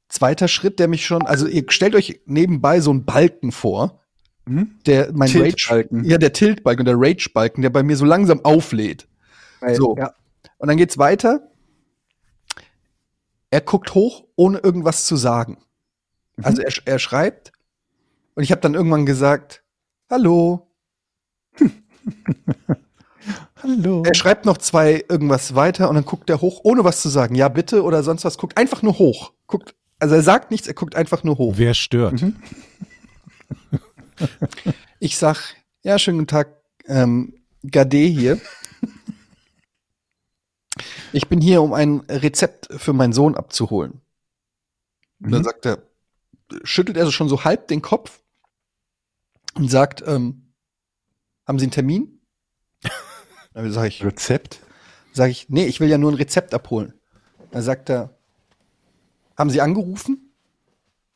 zweiter Schritt, der mich schon, also ihr stellt euch nebenbei so einen Balken vor, Mhm. der mein Rage, Tiltbalken. ja der Tiltbalken, der Rage-Balken, der bei mir so langsam auflädt. Weil, So. Ja. Und dann geht's weiter. Er guckt hoch, ohne irgendwas zu sagen. Mhm. Also er, er schreibt und ich habe dann irgendwann gesagt, hallo. Hallo. Er schreibt noch zwei irgendwas weiter und dann guckt er hoch, ohne was zu sagen. Ja, bitte oder sonst was. Guckt einfach nur hoch. Guckt, also er sagt nichts, er guckt einfach nur hoch. Wer stört? Mhm. Ich sag, ja, schönen guten Tag, ähm, Gade hier. Ich bin hier, um ein Rezept für meinen Sohn abzuholen. Und dann Mhm. sagt er, schüttelt er so schon so halb den Kopf und sagt, ähm, haben Sie einen Termin? Dann sage ich, Rezept? sag ich, nee, ich will ja nur ein Rezept abholen. Dann sagt er, haben Sie angerufen?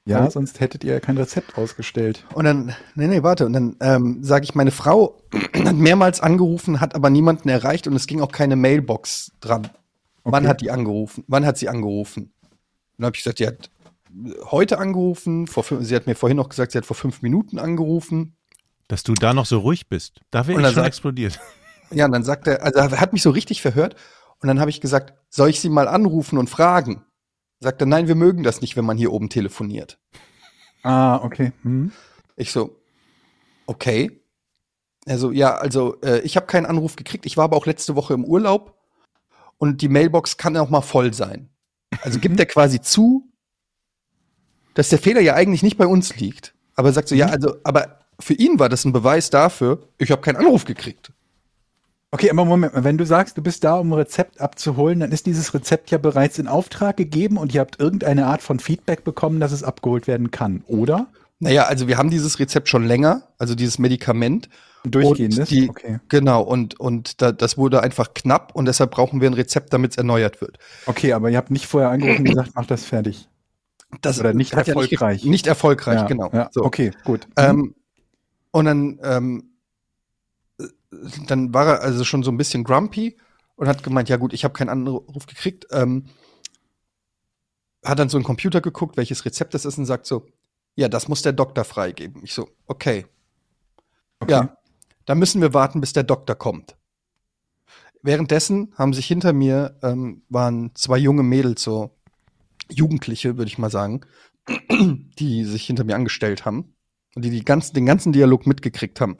Ja, Ja. sonst hättet ihr kein Rezept ausgestellt. Und dann, nee, nee, warte. Und dann ähm, sage ich, meine Frau hat mehrmals angerufen, hat aber niemanden erreicht und es ging auch keine Mailbox dran. Wann Okay. hat die angerufen? Wann hat sie angerufen? Und dann habe ich gesagt, die hat heute angerufen. Vor sie hat mir vorhin noch gesagt, sie hat vor fünf Minuten angerufen. Dass du da noch so ruhg bist. Da wäre Und ich dann schon sagt- explodiert. Ja, und dann sagt er, also er hat mich so richtig verhört. Und dann habe ich gesagt, soll ich Sie mal anrufen und fragen? Sagt er, nein, wir mögen das nicht, wenn man hier oben telefoniert. Ah, okay. Hm. Ich so, okay. Also ja, also äh, ich habe keinen Anruf gekriegt. Ich war aber auch letzte Woche im Urlaub und die Mailbox kann auch mal voll sein. Also gibt er quasi zu, dass der Fehler ja eigentlich nicht bei uns liegt. Aber er sagt so, ja, also, aber für ihn war das ein Beweis dafür, ich habe keinen Anruf gekriegt. Okay, aber Moment, wenn du sagst, du bist da, um ein Rezept abzuholen, dann ist dieses Rezept ja bereits in Auftrag gegeben und ihr habt irgendeine Art von Feedback bekommen, dass es abgeholt werden kann, oder? Naja, also wir haben dieses Rezept schon länger, also dieses Medikament. Durchgehendes? Die, Okay. Genau, und, und da, das wurde einfach knapp und deshalb brauchen wir ein Rezept, damit es erneuert wird. Okay, aber ihr habt nicht vorher angerufen und gesagt, mach das fertig. Das Oder nicht hat ja erfolgreich. Nicht, nicht erfolgreich, ja, genau. Ja, So. Okay, gut. Ähm, und dann, ähm, äh, dann war er also schon so ein bisschen grumpy und hat gemeint, ja gut, ich habe keinen Anruf gekriegt. Ähm, hat dann so einen Computer geguckt, welches Rezept das ist und sagt so, ja, das muss der Doktor freigeben. Ich so, okay. okay. Ja, dann müssen wir warten, bis der Doktor kommt. Währenddessen haben sich hinter mir ähm, waren zwei junge Mädels, so Jugendliche, würde ich mal sagen, die sich hinter mir angestellt haben und die, die ganzen, den ganzen Dialog mitgekriegt haben.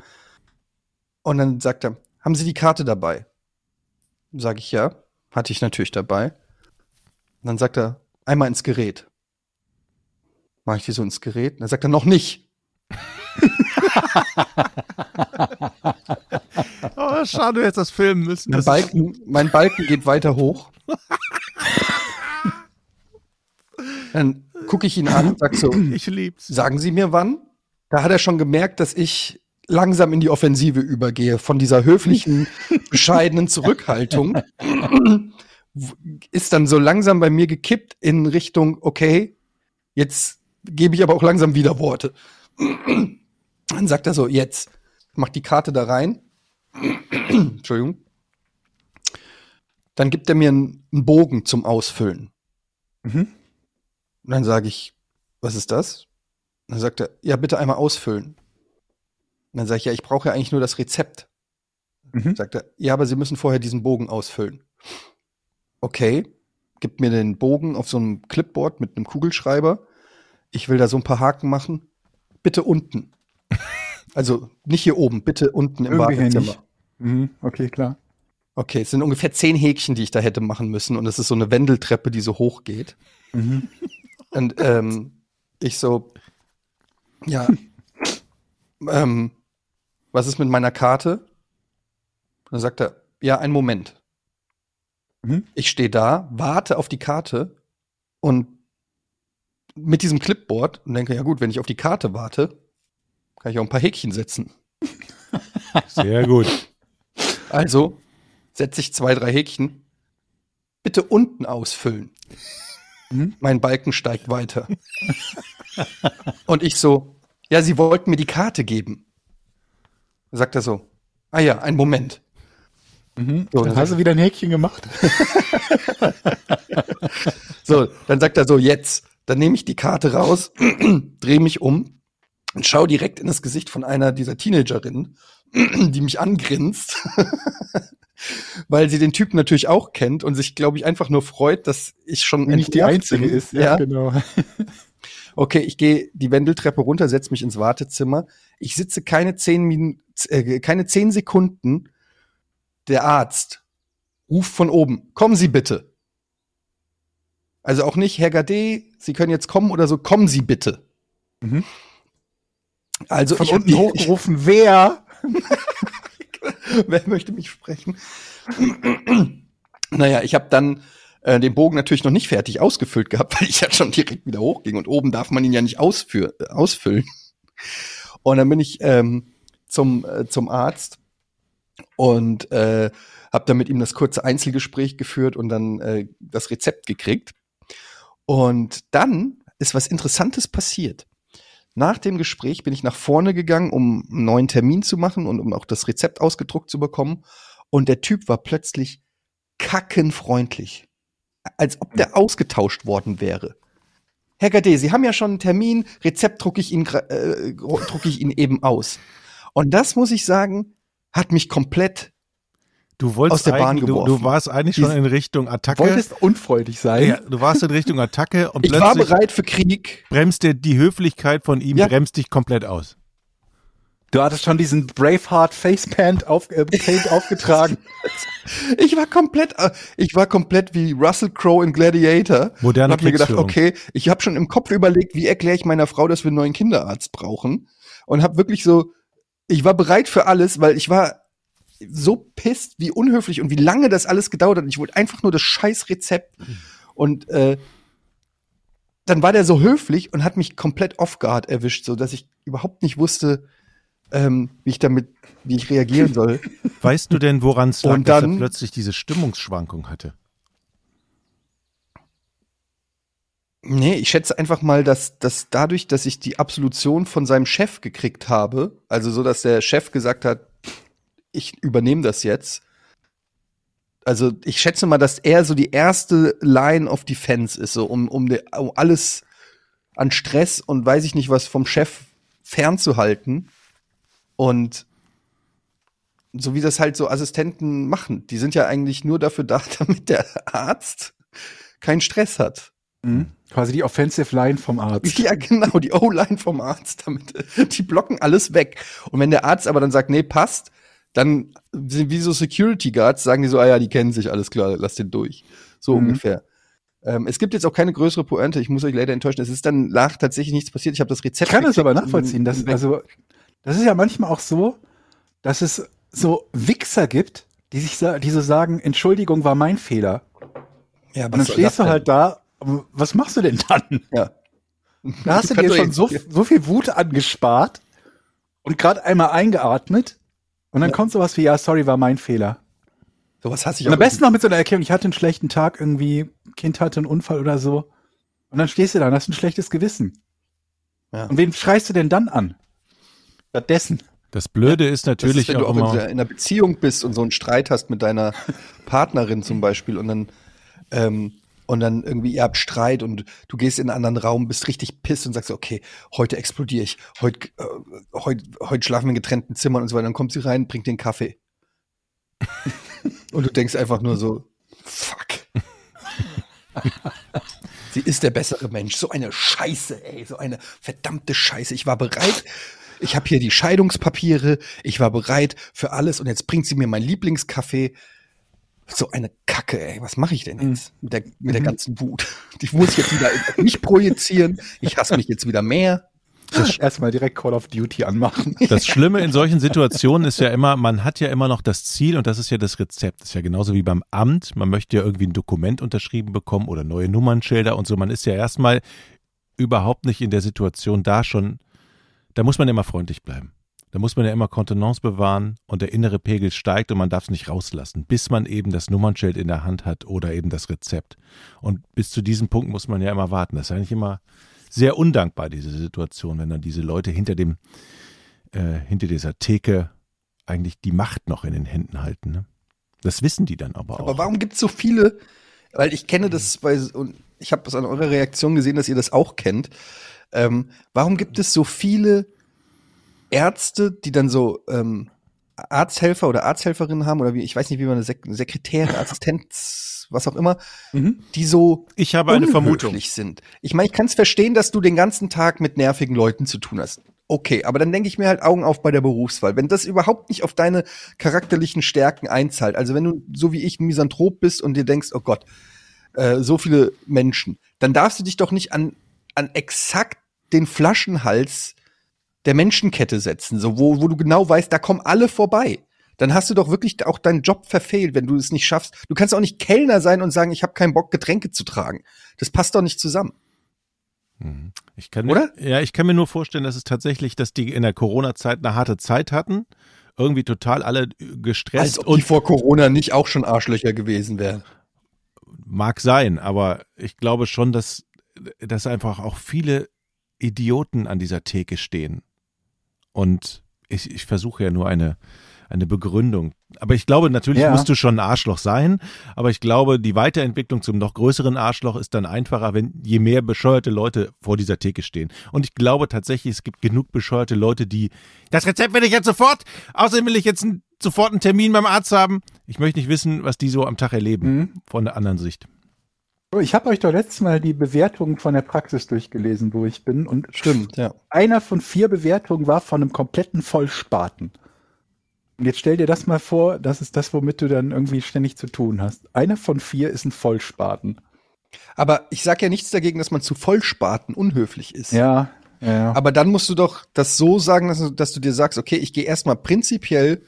Und dann sagt er, haben Sie die Karte dabei? Sag ich ja, hatte ich natürlich dabei. Und dann sagt er, einmal ins Gerät. Mach ich die so ins Gerät? Und dann sagt er, noch nicht. Oh, schade, du hättest das filmen müssen. Mein Balken, mein Balken geht weiter hoch. Dann gucke ich ihn an und sag so, ich lieb's. sagen Sie mir wann? Da hat er schon gemerkt, dass ich langsam in die Offensive übergehe. Von dieser höflichen, bescheidenen Zurückhaltung ist dann so langsam bei mir gekippt in Richtung, okay, jetzt gebe ich aber auch langsam wieder Worte. Dann sagt er so, jetzt, macht die Karte da rein. Entschuldigung. Dann gibt er mir einen, einen Bogen zum Ausfüllen. Mhm. Und dann sage ich, was ist das? Und dann sagt er, ja, bitte einmal ausfüllen. Und dann sage ich, ja, ich brauche ja eigentlich nur das Rezept. Mhm. Sagt er, ja, aber Sie müssen vorher diesen Bogen ausfüllen. Okay, gibt mir den Bogen auf so einem Clipboard mit einem Kugelschreiber. Ich will da so ein paar Haken machen. Bitte unten. Also nicht hier oben, bitte unten im Irgendwie Badezimmer. Mhm. Okay, klar. Okay, es sind ungefähr zehn Häkchen, die ich da hätte machen müssen. Und es ist so eine Wendeltreppe, die so hoch geht. Mhm. Und ähm, ich so, ja, ähm, was ist mit meiner Karte? Dann sagt er, ja, einen Moment. Mhm. Ich stehe da, warte auf die Karte und mit diesem Clipboard und denke, ja gut, wenn ich auf die Karte warte, kann ich auch ein paar Häkchen setzen. Sehr gut. Also setze ich zwei, drei Häkchen. Bitte unten ausfüllen. Mhm. Mein Balken steigt weiter. Und ich so, ja, Sie wollten mir die Karte geben. Sagt er so, ah ja, einen Moment. Mhm. So, Dann hast du wieder ein Häkchen gemacht. So, dann sagt er so, jetzt. Dann nehme ich die Karte raus, drehe mich um und schaue direkt in das Gesicht von einer dieser Teenagerinnen, die mich angrinst, weil sie den Typen natürlich auch kennt und sich, glaube ich, einfach nur freut, dass ich schon Nicht die einzige bin. ist. Ja, genau. Okay, ich gehe die Wendeltreppe runter, setze mich ins Wartezimmer. Ich sitze keine zehn Minuten, äh, keine zehn Sekunden. Der Arzt ruft von oben, kommen Sie bitte. Also auch nicht, Herr Gade, Sie können jetzt kommen oder so, kommen Sie bitte. Mhm. Also Von ich unten hochgerufen, wer? Wer möchte mich sprechen? naja, ich habe dann äh, den Bogen natürlich noch nicht fertig ausgefüllt gehabt, weil ich ja schon direkt wieder hochging und oben darf man ihn ja nicht ausführ äh, ausfüllen. Und dann bin ich ähm, zum, äh, zum Arzt und äh, habe dann mit ihm das kurze Einzelgespräch geführt und dann äh, das Rezept gekriegt. Und dann ist was Interessantes passiert. Nach dem Gespräch bin ich nach vorne gegangen, um einen neuen Termin zu machen und um auch das Rezept ausgedruckt zu bekommen. Und der Typ war plötzlich kackenfreundlich. Als ob der ausgetauscht worden wäre. Herr Gade, Sie haben ja schon einen Termin, Rezept drucke ich Ihnen, äh, drucke ich Ihnen eben aus. Und das muss ich sagen, hat mich komplett Du wolltest aus der Bahn eigentlich, du, geworfen. du warst eigentlich schon in Richtung Attacke. Wolltest unfreudig sein. Ja, du warst in Richtung Attacke und ich war plötzlich bereit für Krieg. bremst dir die Höflichkeit von ihm, Ja. bremst dich komplett aus. Du hattest schon diesen Braveheart Facepaint auf, äh, Paint aufgetragen. Ich war komplett, äh, ich war komplett wie Russell Crowe in Gladiator. Moderne und hab mir gedacht, okay, ich habe schon im Kopf überlegt, wie erkläre ich meiner Frau, dass wir einen neuen Kinderarzt brauchen und habe wirklich so, ich war bereit für alles, weil ich war so pisst, wie unhöflich und wie lange das alles gedauert hat. Ich wollte einfach nur das scheiß Rezept und äh, dann war der so höflich und hat mich komplett off guard erwischt, so dass ich überhaupt nicht wusste, ähm, wie ich damit, wie ich reagieren soll. Weißt du denn, woran es lag, Und dass er dann- plötzlich diese Stimmungsschwankung hatte? Nee, ich schätze einfach mal, dass, dass dadurch, dass ich die Absolution von seinem Chef gekriegt habe, also so, dass der Chef gesagt hat, ich übernehme das jetzt. Also ich schätze mal, dass er so die erste Line of Defense ist, so um, um, de, um alles an Stress und weiß ich nicht was vom Chef fernzuhalten. Und so wie das halt so Assistenten machen. Die sind ja eigentlich nur dafür da, damit der Arzt keinen Stress hat. Mhm. Quasi die Offensive Line vom Arzt. Ja, genau, die O-Line vom Arzt damit. Die blocken alles weg. Und wenn der Arzt aber dann sagt, nee, passt, dann sind wie so Security Guards, sagen die so, ah ja, die kennen sich, alles klar, lass den durch. So Mhm. ungefähr. Ähm, es gibt jetzt auch keine größere Pointe, ich muss euch leider enttäuschen. Es ist dann nach tatsächlich nichts passiert. Ich habe das Ich Rezept. kann das aber nachvollziehen. und- Das, und- also, das ist ja manchmal auch so, dass es so Wichser gibt, die sich die so sagen, Entschuldigung, war mein Fehler. ja, Und dann stehst du halt da, was machst du denn dann? Ja. Da hast du dir schon so, so viel Wut angespart und gerade einmal eingeatmet und dann kommt sowas wie, ja, sorry, war mein Fehler. Sowas hasse ich Und auch. am besten noch mit so einer Erklärung, ich hatte einen schlechten Tag irgendwie, Kind hatte einen Unfall oder so. Und dann stehst du da und hast ein schlechtes Gewissen. Ja. Und wen schreist du denn dann an? Stattdessen. Das Blöde ist Das ist, natürlich wenn du auch immer. der- in einer Beziehung bist und so einen Streit hast mit deiner Partnerin zum Beispiel und dann ähm, und dann irgendwie ihr habt Streit und du gehst in einen anderen Raum, bist richtig piss und sagst, okay, heute explodiere ich, heute, äh, heute, heute schlafen wir in getrennten Zimmern und so weiter. Dann kommt sie rein, bringt den Kaffee. und du denkst einfach nur so, fuck. Sie ist der bessere Mensch. So eine Scheiße, ey. So eine verdammte Scheiße. Ich war bereit. Ich habe hier die Scheidungspapiere. Ich war bereit für alles. Und jetzt bringt sie mir meinen Lieblingskaffee. So eine Kacke, ey. Was mache ich denn jetzt mit der, mit der ganzen Wut? Die muss ich jetzt wieder in mich projizieren. Ich hasse mich jetzt wieder mehr. Erstmal direkt Call of Duty anmachen. Das Schlimme in solchen Situationen ist ja immer, man hat ja immer noch das Ziel und das ist ja das Rezept. Das ist ja genauso wie beim Amt. Man möchte ja irgendwie ein Dokument unterschrieben bekommen oder neue Nummernschilder und so. Man ist ja erstmal überhaupt nicht in der Situation da schon. Da muss man immer freundlich bleiben. Da muss man ja immer Kontenance bewahren und der innere Pegel steigt und man darf es nicht rauslassen, bis man eben das Nummernschild in der Hand hat oder eben das Rezept. Und bis zu diesem Punkt muss man ja immer warten. Das ist eigentlich immer sehr undankbar, diese Situation, wenn dann diese Leute hinter dem äh, hinter dieser Theke eigentlich die Macht noch in den Händen halten. Ne? Das wissen die dann aber auch. Aber warum gibt es so viele? Weil ich kenne das bei, und ich habe es an eurer Reaktion gesehen, dass ihr das auch kennt. Ähm, warum gibt es so viele Ärzte, die dann so ähm, Arzthelfer oder Arzthelferinnen haben oder wie, ich weiß nicht, wie man eine Sek Sekretärin, Assistenz, was auch immer, Mhm. die so ich habe eine Vermutung. sind. Ich meine, ich kann es verstehen, dass du den ganzen Tag mit nervigen Leuten zu tun hast. Okay, aber dann denke ich mir halt Augen auf bei der Berufswahl. Wenn das überhaupt nicht auf deine charakterlichen Stärken einzahlt, also wenn du so wie ich ein Misanthrop bist und dir denkst, oh Gott, äh, so viele Menschen, dann darfst du dich doch nicht an, an exakt den Flaschenhals der Menschenkette setzen, so wo, wo du genau weißt, da kommen alle vorbei. Dann hast du doch wirklich auch deinen Job verfehlt, wenn du es nicht schaffst. Du kannst auch nicht Kellner sein und sagen, ich habe keinen Bock, Getränke zu tragen. Das passt doch nicht zusammen. Mhm. Ich kann, Oder? Ja, ich kann mir nur vorstellen, dass es tatsächlich, dass die in der Corona-Zeit eine harte Zeit hatten, irgendwie total alle gestresst Als ob die und vor Corona nicht auch schon Arschlöcher gewesen wären. mag sein, aber ich glaube schon, dass, dass einfach auch viele Idioten an dieser Theke stehen. Und ich, ich versuche ja nur eine, eine Begründung. Aber ich glaube, natürlich Ja. musst du schon ein Arschloch sein, aber ich glaube, die Weiterentwicklung zum noch größeren Arschloch ist dann einfacher, wenn je mehr bescheuerte Leute vor dieser Theke stehen. Und ich glaube tatsächlich, es gibt genug bescheuerte Leute, die das Rezept will ich jetzt sofort, außerdem will ich jetzt sofort einen Termin beim Arzt haben. Ich möchte nicht wissen, was die so am Tag erleben, Mhm. von der anderen Sicht. Ich habe euch doch letztes Mal die Bewertungen von der Praxis durchgelesen, wo ich bin. Und Stimmt, ja. einer von vier Bewertungen war von einem kompletten Vollspaten. Und jetzt stell dir das mal vor, das ist das, womit du dann irgendwie ständig zu tun hast. Einer von vier ist ein Vollspaten. Aber ich sag ja nichts dagegen, dass man zu Vollspaten unhöflich ist. Ja, ja. Aber dann musst du doch das so sagen, dass du, dass du dir sagst, okay, ich gehe erstmal prinzipiell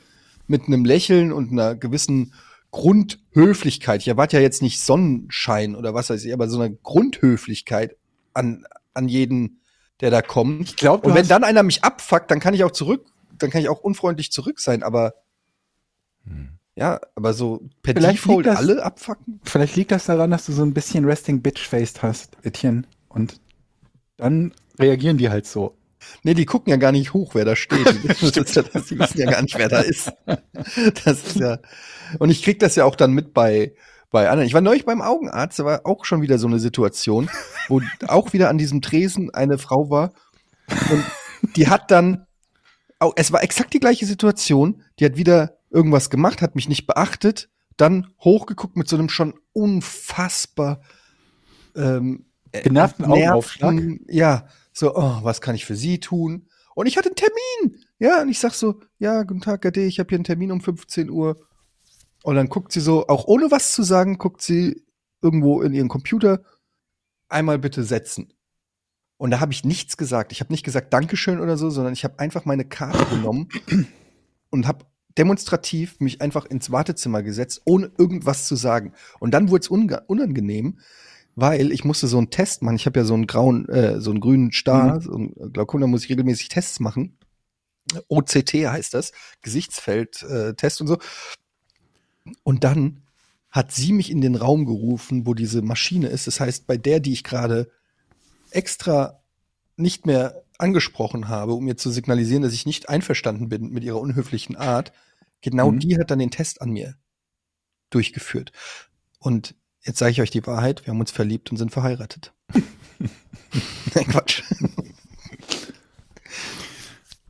mit einem Lächeln und einer gewissen Grundhöflichkeit. Ich erwarte ja jetzt nicht Sonnenschein oder was weiß ich, aber so eine Grundhöflichkeit an, an jeden, der da kommt. ich glaube, Und wenn dann einer mich abfuckt, dann kann ich auch zurück, dann kann ich auch unfreundlich zurück sein, aber ja, aber so per Vielleicht Default alle abfucken? vielleicht liegt das daran, dass du so ein bisschen Resting Bitch Faced hast, Etienne. Und dann reagieren die halt so. Nee, die gucken ja gar nicht hoch, wer da steht. Die wissen, ja, das- die wissen ja gar nicht, wer da ist. Das ist ja. Und ich krieg das ja auch dann mit bei, bei anderen. Ich war neulich beim Augenarzt, da war auch schon wieder so eine Situation, wo auch wieder an diesem Tresen eine Frau war. Und die hat dann, es war exakt die gleiche Situation. Die hat wieder irgendwas gemacht, hat mich nicht beachtet, dann hochgeguckt mit so einem schon unfassbar ähm, äh, Genervten nerven- Augenaufschlag? Ja, so, oh, was kann ich für Sie tun? Und ich hatte einen Termin. Ja, und ich sag so, ja, guten Tag, Gade, ich habe hier einen Termin um 15 Uhr. Und dann guckt sie so, auch ohne was zu sagen, guckt sie irgendwo in ihren Computer, einmal bitte setzen. Und da habe ich nichts gesagt. Ich habe nicht gesagt Dankeschön oder so, sondern ich habe einfach meine Karte genommen und habe demonstrativ mich einfach ins Wartezimmer gesetzt, ohne irgendwas zu sagen. Und dann wurde es unangenehm, weil ich musste so einen Test machen. Ich habe ja so einen grauen, äh, so einen grünen Star, so einen Glaukom, da muss ich regelmäßig Tests machen. OCT heißt das, Gesichtsfeld-Test und so. Und dann hat sie mich in den Raum gerufen, wo diese Maschine ist. Das heißt, bei der, die ich gerade extra nicht mehr angesprochen habe, um mir zu signalisieren, dass ich nicht einverstanden bin mit ihrer unhöflichen Art, genau Mhm. die hat dann den Test an mir durchgeführt. Und jetzt sage ich euch die Wahrheit, wir haben uns verliebt und sind verheiratet. Nein, Quatsch.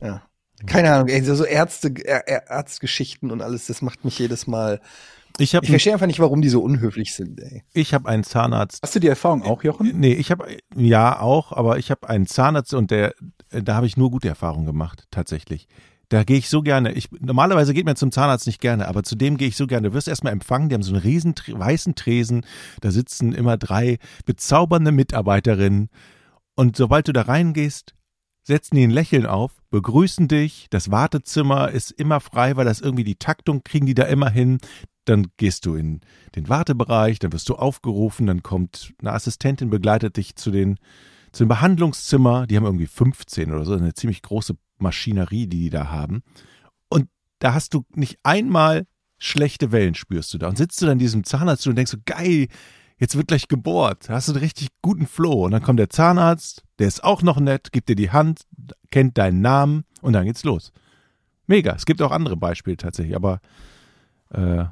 ja. Keine Ahnung, ey, so Ärzte, Ä- Ä- Arztgeschichten und alles, das macht mich jedes Mal. Ich habe Ich verstehe einfach nicht, warum die so unhöflich sind, ey. ich hab einen Zahnarzt. Hast du die Erfahrung auch, Jochen? Nee, ich habe ja auch, aber ich habe einen Zahnarzt und der da habe ich nur gute Erfahrungen gemacht, tatsächlich. Da gehe ich so gerne. Ich, normalerweise geht man zum Zahnarzt nicht gerne, aber zu dem gehe ich so gerne. Du wirst erstmal empfangen, die haben so einen riesen weißen Tresen, da sitzen immer drei bezaubernde Mitarbeiterinnen und sobald du da reingehst, setzen die ein Lächeln auf, begrüßen dich, das Wartezimmer ist immer frei, weil das irgendwie die Taktung kriegen die da immer hin. Dann gehst du in den Wartebereich, dann wirst du aufgerufen, dann kommt eine Assistentin, begleitet dich zu den zu dem Behandlungszimmer, die haben irgendwie 15 oder so, eine ziemlich große Maschinerie, die die da haben. Und da hast du nicht einmal schlechte Wellen spürst du da. Und sitzt du dann in diesem Zahnarzt und denkst so, geil, jetzt wird gleich gebohrt. Da hast du einen richtig guten Flow. Und dann kommt der Zahnarzt, der ist auch noch nett, gibt dir die Hand, kennt deinen Namen und dann geht's los. Mega. Es gibt auch andere Beispiele tatsächlich, aber äh,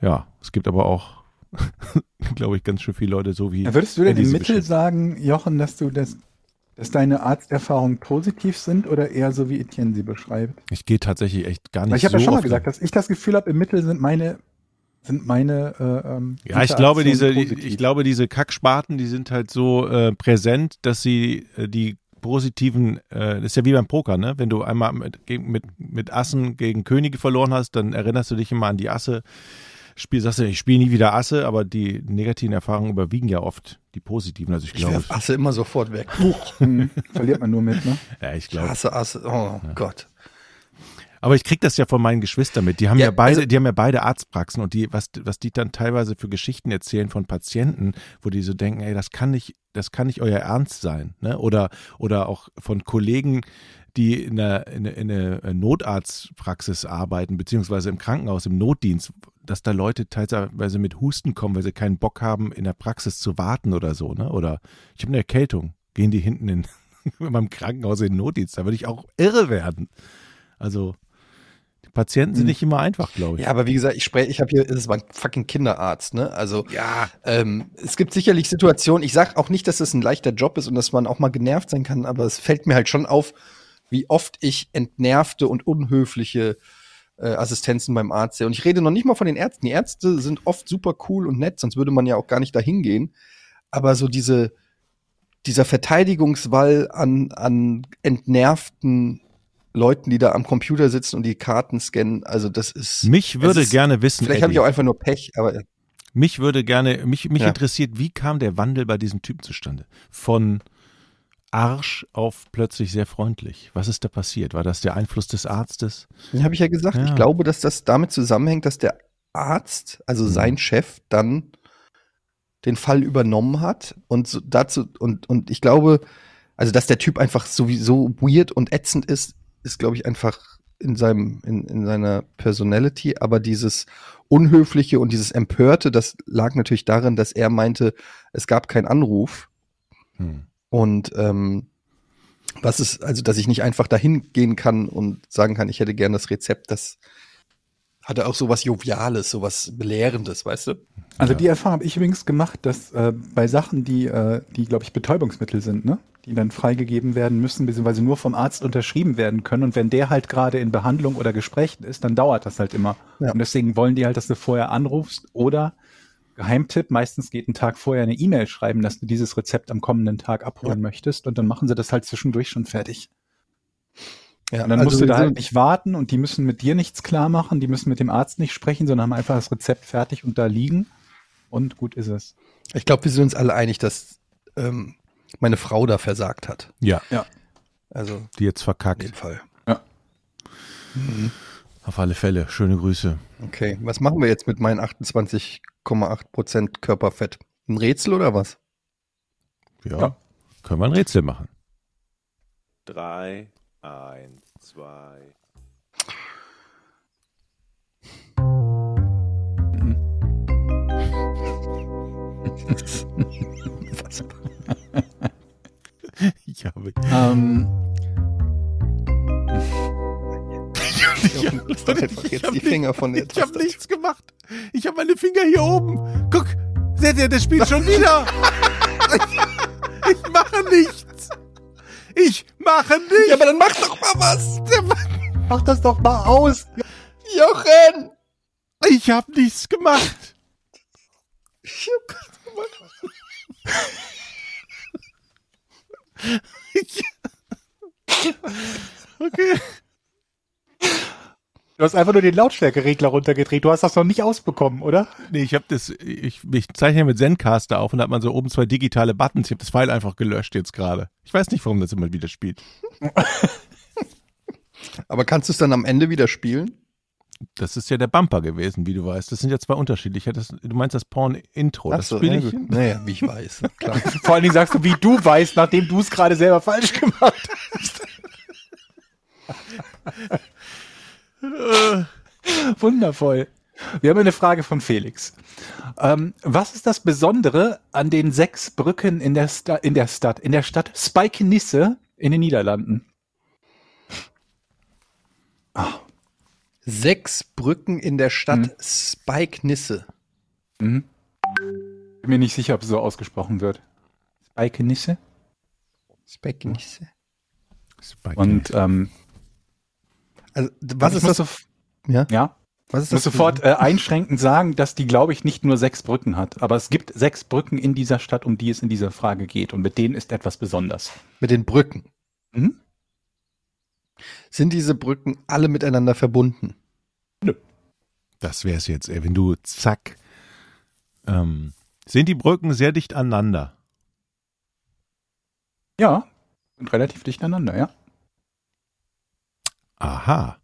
ja, es gibt aber auch, glaube ich, ganz schön viele Leute, so wie. Ja, würdest du denn im Mittel sagen, Jochen, dass du das, dass deine Arzterfahrungen positiv sind oder eher so wie Etienne sie beschreibt? Ich gehe tatsächlich echt gar nicht Weil ich habe so ja schon mal gesagt, dass ich das Gefühl habe, im Mittel sind meine sind meine äh, ähm, Ja, ich glaube, diese, positiv. ich glaube, diese Kackspaten, die sind halt so äh, präsent, dass sie äh, die positiven, äh, das ist ja wie beim Poker, ne? Wenn du einmal mit, mit, mit Assen gegen Könige verloren hast, dann erinnerst du dich immer an die Asse. Spiel, sagst du, ich spiele nie wieder Asse, aber die negativen Erfahrungen überwiegen ja oft die positiven. Also ich Ich glaube, werf Asse immer sofort weg. Hm, verliert man nur mit, ne? ja, ich Ich glaube. hasse Asse. Oh Gott. Aber ich krieg das ja von meinen Geschwistern mit. Die haben ja, Ja, beide, also- die haben ja beide Arztpraxen und die, was, was die dann teilweise für Geschichten erzählen von Patienten, wo die so denken, ey, das kann nicht, das kann nicht euer Ernst sein, ne? Oder, oder auch von Kollegen, die in einer, in in einer Notarztpraxis arbeiten, beziehungsweise im Krankenhaus, im Notdienst, dass da Leute teilweise mit Husten kommen, weil sie keinen Bock haben, in der Praxis zu warten oder so, ne? Oder ich habe eine Erkältung, gehen die hinten in, in meinem Krankenhaus in den Notdienst, da würde ich auch irre werden. Also, Patienten sind nicht immer einfach, glaube ich. Ja, aber wie gesagt, ich spreche, ich habe hier, es war ein fucking Kinderarzt, ne? Also ja. ähm, es gibt sicherlich Situationen, ich sag auch nicht, dass das ein leichter Job ist und dass man auch mal genervt sein kann, aber es fällt mir halt schon auf, wie oft ich entnervte und unhöfliche äh, Assistenzen beim Arzt sehe. Und ich rede noch nicht mal von den Ärzten. Die Ärzte sind oft super cool und nett, sonst würde man ja auch gar nicht dahin gehen. Aber so diese, dieser Verteidigungswall an, an entnervten Leuten, die da am Computer sitzen und die Karten scannen, also das ist. Mich würde ist, gerne wissen, Vielleicht habe ich auch einfach nur Pech, aber mich würde gerne, mich, mich Ja. interessiert, wie kam der Wandel bei diesem Typen zustande? Von Arsch auf plötzlich sehr freundlich. Was ist da passiert? War das der Einfluss des Arztes? Ja, habe ich ja gesagt. Ja. Ich glaube, dass das damit zusammenhängt, dass der Arzt, also Mhm. sein Chef, dann den Fall übernommen hat und so dazu und und ich glaube, also dass der Typ einfach sowieso weird und ätzend ist, ist glaube ich einfach in seinem in, in seiner Personality, aber dieses unhöfliche und dieses empörte, das lag natürlich darin, dass er meinte, es gab keinen Anruf Hm. Und ähm, was ist, also dass ich nicht einfach dahin gehen kann und sagen kann, ich hätte gern das Rezept, das hatte auch so was Joviales, so was Belehrendes, weißt du? Also die Erfahrung habe ich übrigens gemacht, dass äh, bei Sachen, die, äh, die glaube ich, Betäubungsmittel sind, ne? die dann freigegeben werden müssen, beziehungsweise nur vom Arzt unterschrieben werden können. Und wenn der halt gerade in Behandlung oder Gesprächen ist, dann dauert das halt immer. Ja. Und deswegen wollen die halt, dass du vorher anrufst oder Geheimtipp, meistens geht ein Tag vorher eine E-Mail schreiben, dass du dieses Rezept am kommenden Tag abholen ja. möchtest und dann machen sie das halt zwischendurch schon fertig. Ja, und dann also musst du da halt nicht warten und die müssen mit dir nichts klar machen, die müssen mit dem Arzt nicht sprechen, sondern haben einfach das Rezept fertig und da liegen und gut ist es. Ich glaube, wir sind uns alle einig, dass ähm, meine Frau da versagt hat. Ja. ja. Also. Die jetzt verkackt. Auf jeden Fall. Ja. Mhm. Auf alle Fälle. Schöne Grüße. Okay, was machen wir jetzt mit meinen 28 8,8% Körperfett. Ein Rätsel oder was? Ja, ja. Können wir ein Rätsel machen? 3, 1, 2. Was? ich habe. Ähm. Ich, ich habe hab nicht, hab nichts gemacht. Ich habe meine Finger hier oben. Guck, seht ihr, das spielt schon wieder. ich, ich mache nichts. Ich mache nichts. Ja, aber dann mach doch mal was! mach das doch mal aus. Jochen! Ich habe nichts gemacht. Ich hab nichts gemacht. Okay. Du hast einfach nur den Lautstärkeregler runtergedreht. Du hast das noch nicht ausbekommen, oder? Nee, ich habe das, ich, ich zeichne mit Zencaster auf und da hat man so oben zwei digitale Buttons. Ich habe das Pfeil einfach gelöscht jetzt gerade. Ich weiß nicht, warum das immer wieder spielt. Aber kannst du es dann am Ende wieder spielen? Das ist ja der Bumper gewesen, wie du weißt. Das sind ja zwei unterschiedliche. Das, du meinst das Porn-Intro. Das so, spiele ich. gut. Naja, wie ich weiß. Klar. Vor allen Dingen sagst du, wie du weißt, nachdem du es gerade selber falsch gemacht hast. Wundervoll. Wir haben eine Frage von Felix. Ähm, was ist das Besondere an den sechs Brücken in der, Sta in der Stadt, in der Stadt Spijkenisse in den Niederlanden? Sechs Brücken in der Stadt Mhm. Spike-Nisse. Mhm. Bin mir nicht sicher, ob es so ausgesprochen wird. Spijkenisse? Spike-Nisse. Spike. Und ähm, Also, was ist muss das? Ja? ja, Was ist Ich muss das? sofort äh, einschränkend sagen, dass die, glaube ich, nicht nur sechs Brücken hat. Aber es gibt sechs Brücken in dieser Stadt, um die es in dieser Frage geht. Und mit denen ist etwas besonders. Mit den Brücken. Mhm. Sind diese Brücken alle miteinander verbunden? Das wäre es jetzt, ey, wenn du zack. Ähm, sind die Brücken sehr dicht aneinander? Ja, sind relativ dicht aneinander, ja. Aha.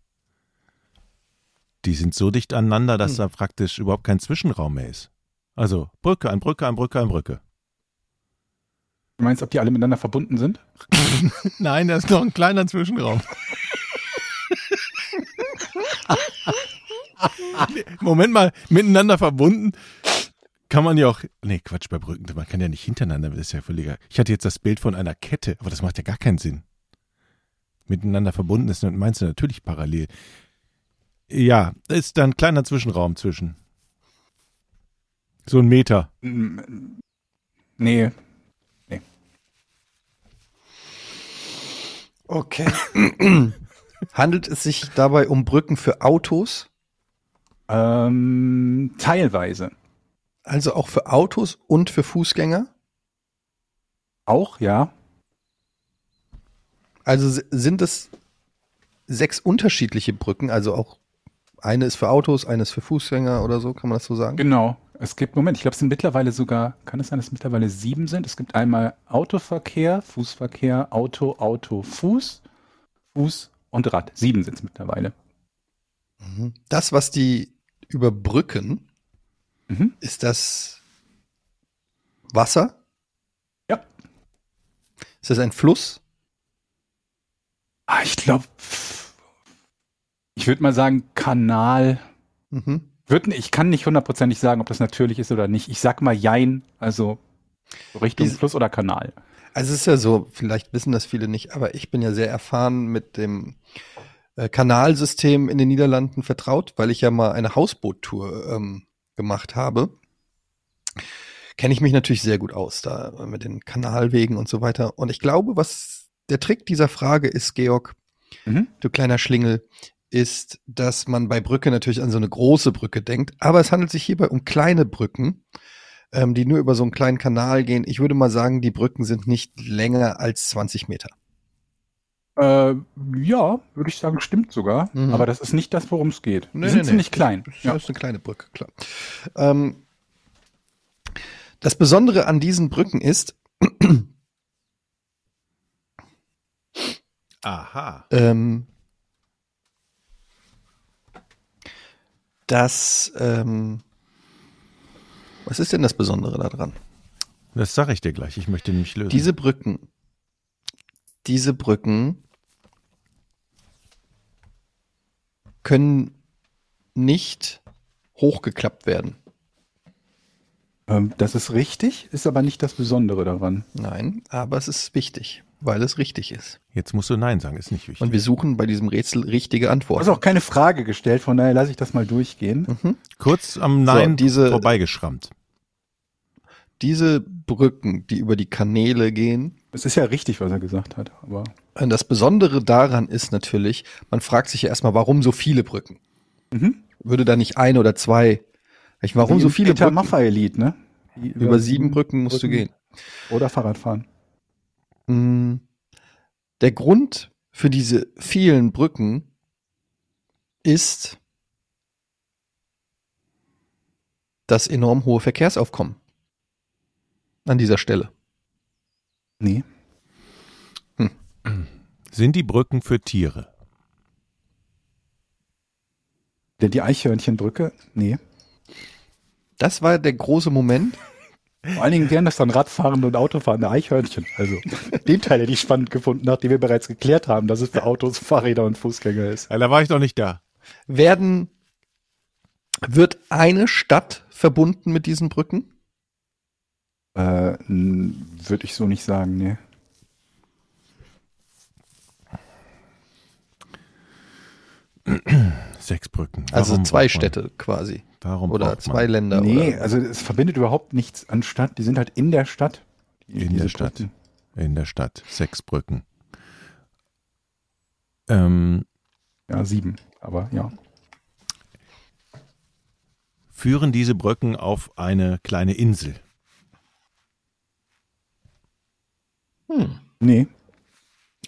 Die sind so dicht aneinander, dass Hm. da praktisch überhaupt kein Zwischenraum mehr ist. Also Brücke an Brücke an Brücke an Brücke. Du meinst, ob die alle miteinander verbunden sind? Nein, da ist noch ein kleiner Zwischenraum. Moment mal, miteinander verbunden kann man ja auch. Nee, Quatsch, bei Brücken, man kann ja nicht hintereinander, das ist ja völliger. Ich hatte jetzt das Bild von einer Kette, aber das macht ja gar keinen Sinn. Miteinander verbunden ist, meinst du natürlich parallel. Ja, ist da ein kleiner Zwischenraum zwischen. So ein Meter. Mm, Nee, Okay. Handelt es sich dabei um Brücken für Autos? ähm, teilweise. Also auch für Autos und für Fußgänger? Auch, ja. Also sind es sechs unterschiedliche Brücken? Also auch eine ist für Autos, eine ist für Fußgänger oder so, kann man das so sagen? Genau. Es gibt, Moment, ich glaube, es sind mittlerweile sogar, kann es sein, dass es mittlerweile sieben sind? Es gibt einmal Autoverkehr, Fußverkehr, Auto, Auto, Fuß, Fuß und Rad. Sieben sind es mittlerweile. Mhm. Das, was die überbrücken, Mhm. ist das Wasser? Ja. Ist das ein Fluss? Ah, ich glaube, ich würde mal sagen, Kanal. Mhm. Würd, ich kann nicht hundertprozentig sagen, ob das natürlich ist oder nicht. Ich sag mal Jein, also so Richtung Diese- Fluss oder Kanal. Also es ist ja so, vielleicht wissen das viele nicht, aber ich bin ja sehr erfahren mit dem äh, Kanalsystem in den Niederlanden vertraut, weil ich ja mal eine Hausboottour ähm, gemacht habe. Kenne ich mich natürlich sehr gut aus da mit den Kanalwegen und so weiter. Und ich glaube, was der Trick dieser Frage ist, Georg, Mhm. du kleiner Schlingel, ist, dass man bei Brücke natürlich an so eine große Brücke denkt, aber es handelt sich hierbei um kleine Brücken, ähm, die nur über so einen kleinen Kanal gehen. Ich würde mal sagen, die Brücken sind nicht länger als 20 Meter. Äh, ja, würde ich sagen, stimmt sogar. Mhm. Aber das ist nicht das, worum es geht. Die Nee, sind nee, ziemlich nee. klein. Das Ja. ist eine kleine Brücke, klar. Ähm, das Besondere an diesen Brücken ist, Aha. ähm, dass, ähm, was ist denn das Besondere daran? Das sage ich dir gleich. Ich möchte nämlich lösen. Diese Brücken, diese Brücken können nicht hochgeklappt werden. Ähm, das ist richtig, ist aber nicht das Besondere daran. Nein, aber es ist wichtig, weil es richtig ist. Jetzt musst du Nein sagen, ist nicht wichtig. Und wir suchen bei diesem Rätsel richtige Du hast Antworten. auch keine Frage gestellt, von daher lasse ich das mal durchgehen. Mhm. Kurz am Nein diese- vorbeigeschrammt. Diese Brücken, die über die Kanäle gehen, Es ist ja richtig, was er gesagt hat, aber das Besondere daran ist natürlich, man fragt sich ja erstmal, warum so viele Brücken? Mhm. Würde da nicht ein oder zwei? Ich, Warum Wie so viele Peter Brücken? Maffay Lied, ne? Die Über sieben Brücken musst du gehen. Oder Fahrradfahren. Mm, Der Grund für diese vielen Brücken ist das enorm hohe Verkehrsaufkommen an dieser Stelle. Nee. Sind die Brücken für Tiere? Denn die Eichhörnchenbrücke? Nee. Das war der große Moment. Vor allen Dingen wären das dann Radfahrende und Autofahrende Eichhörnchen. Also den Teil hätte ich spannend gefunden, nachdem wir bereits geklärt haben, dass es für Autos, Fahrräder und Fußgänger ist. Ja, da war ich doch nicht da. Werden, wird eine Stadt verbunden mit diesen Brücken? Äh, Würde ich so nicht sagen, nee. Sechs Brücken. Also zwei Städte quasi. Warum Oder braucht man zwei Länder. Nee, oder? also es verbindet überhaupt nichts an Stadt. Die sind halt in der Stadt. Die- In der Stadt. Brücken. in der Stadt? Sechs Brücken. Ähm, Ja, sieben. Aber ja. führen diese Brücken auf eine kleine Insel? Hm. Nee.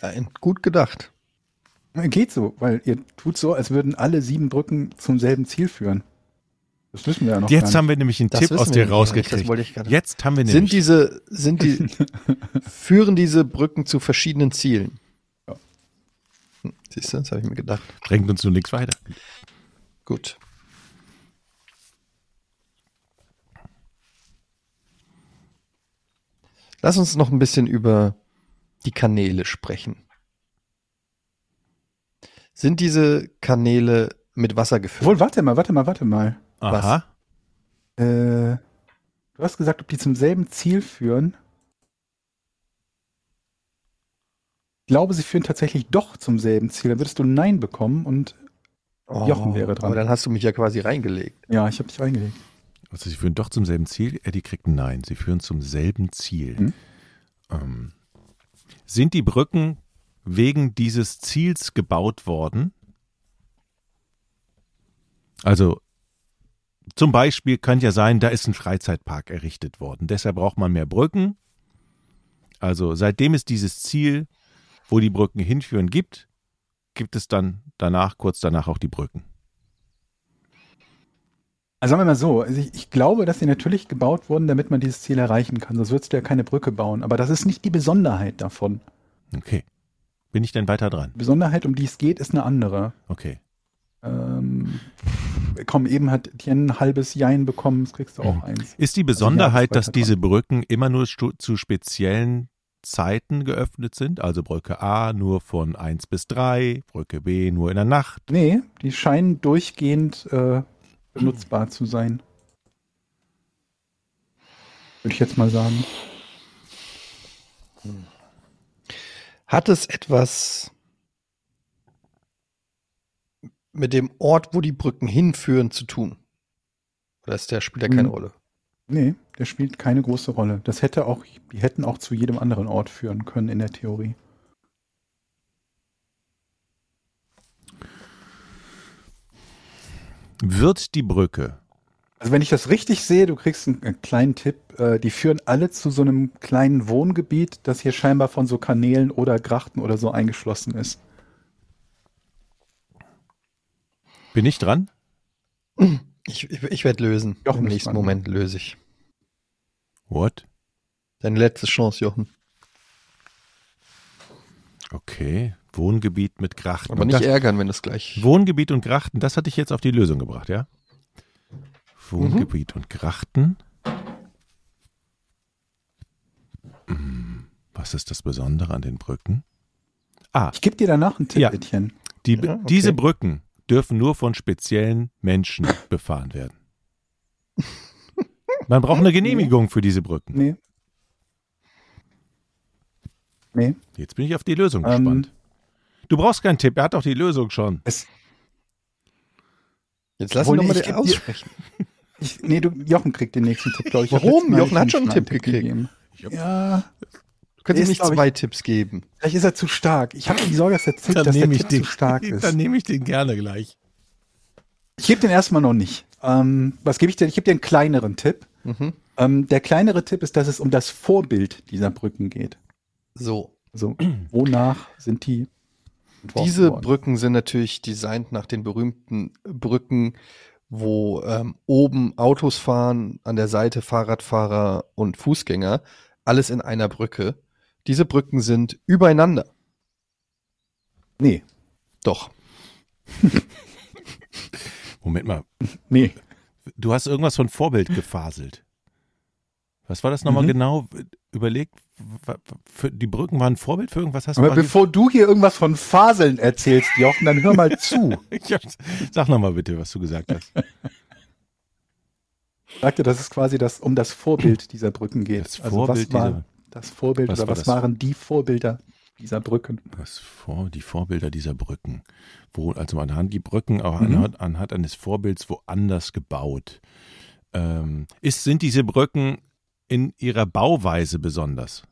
Ein, gut gedacht. Geht so, weil ihr tut so, als würden alle sieben Brücken zum selben Ziel führen. Das wissen wir ja noch Jetzt gar haben wir nämlich einen Das Tipp aus dir nicht, das rausgekriegt. wollte ich gerade- Jetzt haben wir Sind nämlich diese, sind die, führen diese Brücken zu verschiedenen Zielen? Ja. Siehst du, das habe ich mir gedacht. bringt uns nur nichts weiter. Gut. Lass uns noch ein bisschen über die Kanäle sprechen. Sind diese Kanäle mit Wasser gefüllt? Obwohl, warte mal, warte mal, warte mal. Aha. Äh, du hast gesagt, ob die zum selben Ziel führen. Ich glaube, sie führen tatsächlich doch zum selben Ziel. Dann würdest du Nein bekommen und Jochen wäre dran. Aber dann hast du mich ja quasi reingelegt. Ja, ich habe dich reingelegt. Also sie führen doch zum selben Ziel. Eddie kriegt ein Nein. Sie führen zum selben Ziel. Hm. Ähm, sind die Brücken wegen dieses Ziels gebaut worden? Also zum Beispiel kann ja sein, da ist ein Freizeitpark errichtet worden. Deshalb braucht man mehr Brücken. Also seitdem es dieses Ziel, wo die Brücken hinführen, gibt, gibt es dann danach, kurz danach auch die Brücken. Also sagen wir mal so, also ich, ich glaube, dass sie natürlich gebaut wurden, damit man dieses Ziel erreichen kann. Sonst würdest du ja keine Brücke bauen. Aber das ist nicht die Besonderheit davon. Okay. Bin ich denn weiter dran? Die Besonderheit, um die es geht, ist eine andere. Okay. Ähm, komm, eben hat Tien ein halbes Jein bekommen, das kriegst du auch eins. Ist die ja, Besonderheit, das dass diese Brücken immer nur stu- zu speziellen Zeiten geöffnet sind? Also Brücke A nur von 1 bis 3, Brücke B nur in der Nacht. Nee, die scheinen durchgehend äh, benutzbar zu sein. Würde ich jetzt mal sagen. Hat es etwas mit dem Ort, wo die Brücken hinführen, zu tun? Oder ist der spielt ja keine Hm. Rolle? Nee, der spielt keine große Rolle. Das hätte auch, die hätten auch zu jedem anderen Ort führen können in der Theorie. Wird die Brücke, Also wenn ich das richtig sehe, du kriegst einen, einen kleinen Tipp, äh, die führen alle zu so einem kleinen Wohngebiet, das hier scheinbar von so Kanälen oder Grachten oder so eingeschlossen ist. Bin ich dran? Ich, ich, ich werde lösen. Jochen Im nächsten dran. Moment löse ich. What? Deine letzte Chance, Jochen. Okay. Wohngebiet mit Grachten. Aber nicht das, ärgern, wenn es gleich. Wohngebiet und Grachten, das hatte ich jetzt auf die Lösung gebracht, ja? Wohngebiet und Grachten. Hm, Was ist das Besondere an den Brücken? Ah, Ich gebe dir danach einen Tipp, Ja. Die, Ja, okay. diese Brücken dürfen nur von speziellen Menschen befahren werden. Man braucht eine Genehmigung für diese Brücken. Nee. Nee. Jetzt bin ich auf die Lösung Ähm, gespannt. Du brauchst keinen Tipp, er hat doch die Lösung schon. Es, Jetzt lass ihn doch mal ich den dir- aussprechen. ich, nee, du, Jochen kriegt den nächsten Tipp, glaube ich. Hab Warum? Jochen hat schon einen Tipp gekriegt. gegeben. Ja, Ihm ist, nicht glaub ich- zwei Tipps geben. vielleicht ist er zu stark. Ich habe die Sorge, dass der Tipp, dass der Tipp zu stark ist. dann nehme ich den gerne gleich. Ich gebe den erstmal noch nicht. Ähm, was gebe ich dir? Ich gebe dir einen kleineren Tipp. Mhm. Ähm, der kleinere Tipp ist, dass es um das Vorbild dieser Brücken geht. So. Also, wonach sind die Diese worden? Brücken sind natürlich designt nach den berühmten Brücken, wo ähm, oben Autos fahren, an der Seite Fahrradfahrer und Fußgänger, alles in einer Brücke. Diese Brücken sind übereinander. Nee, Doch. Moment mal, nee. du hast irgendwas von Vorbild gefaselt. Was war das nochmal Mhm. genau? Überlegt, die Brücken waren Vorbild für irgendwas? Hast Aber du bevor du hier irgendwas von Faseln erzählst, Jochen, dann hör mal zu. Sag nochmal bitte, was du gesagt hast. Ich sagte, dass es quasi das, um das Vorbild dieser Brücken geht. Das also Vorbild was war dieser- das Vorbild Was oder war was das? waren die Vorbilder dieser Brücken? Was vor, die Vorbilder dieser Brücken. Wo, also anhand die Brücken auch Mhm. anhand, anhand eines Vorbilds woanders gebaut. Ähm, ist, sind diese Brücken in ihrer Bauweise besonders?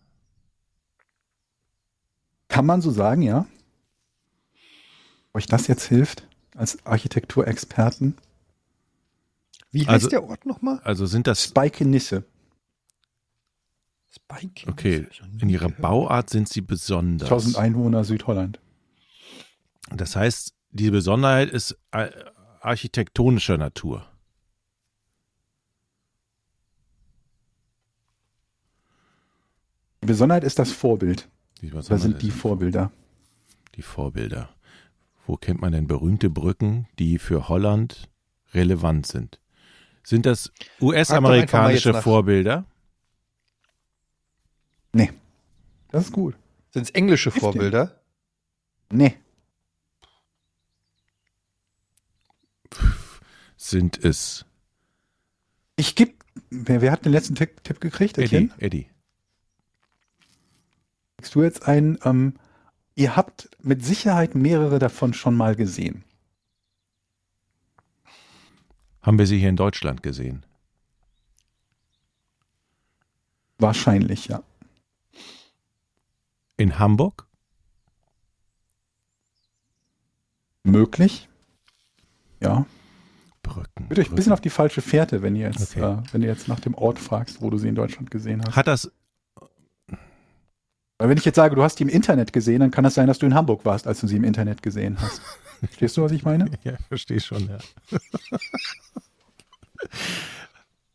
Kann man so sagen, ja? Ob euch das jetzt hilft als Architekturexperten? Wie heißt Also- der Ort nochmal? Also sind das, Spike-Nisse. Spike. okay, in ihrer Bauart sind sie besonders. 1000 Einwohner Südholland. Das heißt, die Besonderheit ist äh, architektonischer Natur. Die Besonderheit ist das Vorbild. Da sind die Vorbilder. die Vorbilder. Wo kennt man denn berühmte Brücken, die für Holland relevant sind? Sind das US-amerikanische. Vorbilder? Nee. Das ist gut. Sind es englische Hilft dir. Vorbilder? Nee. Sind es Ich gebe. Wer, wer hat den letzten Tipp, Tipp gekriegt? Eddie? Eddie. Kriegst du jetzt einen? Ähm, ihr habt mit Sicherheit mehrere davon schon mal gesehen. Haben wir sie hier in Deutschland gesehen? Wahrscheinlich, ja. In Hamburg? Möglich. Ja. Brücken. Bitte euch ein bisschen auf die falsche Fährte, wenn ihr jetzt, Okay. äh, wenn ihr jetzt nach dem Ort fragst, wo du sie in Deutschland gesehen hast. Hat das, Weil wenn ich jetzt sage, du hast die im Internet gesehen, dann kann das sein, dass du in Hamburg warst, als du sie im Internet gesehen hast. Verstehst du, was ich meine? ja, verstehe schon, ja.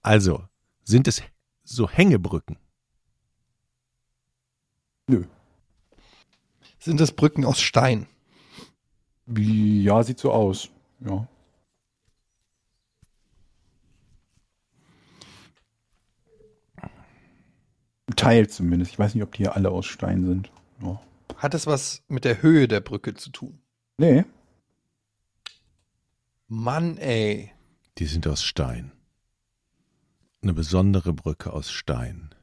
also, sind es so Hängebrücken? Nö. Sind das Brücken aus Stein? Ja, sieht so aus. Ja. Ein Teil zumindest. Ich weiß nicht, ob die hier alle aus Stein sind. Ja. Hat es was mit der Höhe der Brücke zu tun? Nee. Mann, ey. Die sind aus Stein. Eine besondere Brücke aus Stein.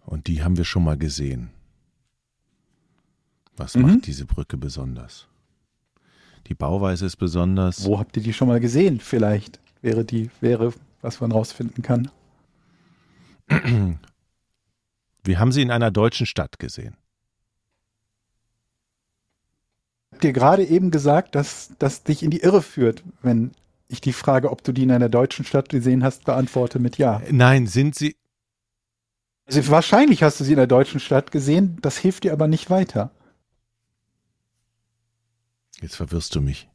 Und die haben wir schon mal gesehen. Was Mhm. macht diese Brücke besonders? Die Bauweise ist besonders. Wo habt ihr die schon mal gesehen? Vielleicht wäre die, wäre, was man rausfinden kann. Wir haben sie in einer deutschen Stadt gesehen. Habt ihr gerade eben gesagt, dass das dich in die Irre führt, wenn ich die Frage, ob du die in einer deutschen Stadt gesehen hast, beantworte mit Ja. Nein, sind sie. Also wahrscheinlich hast du sie in einer deutschen Stadt gesehen, das hilft dir aber nicht weiter. Jetzt verwirrst du mich.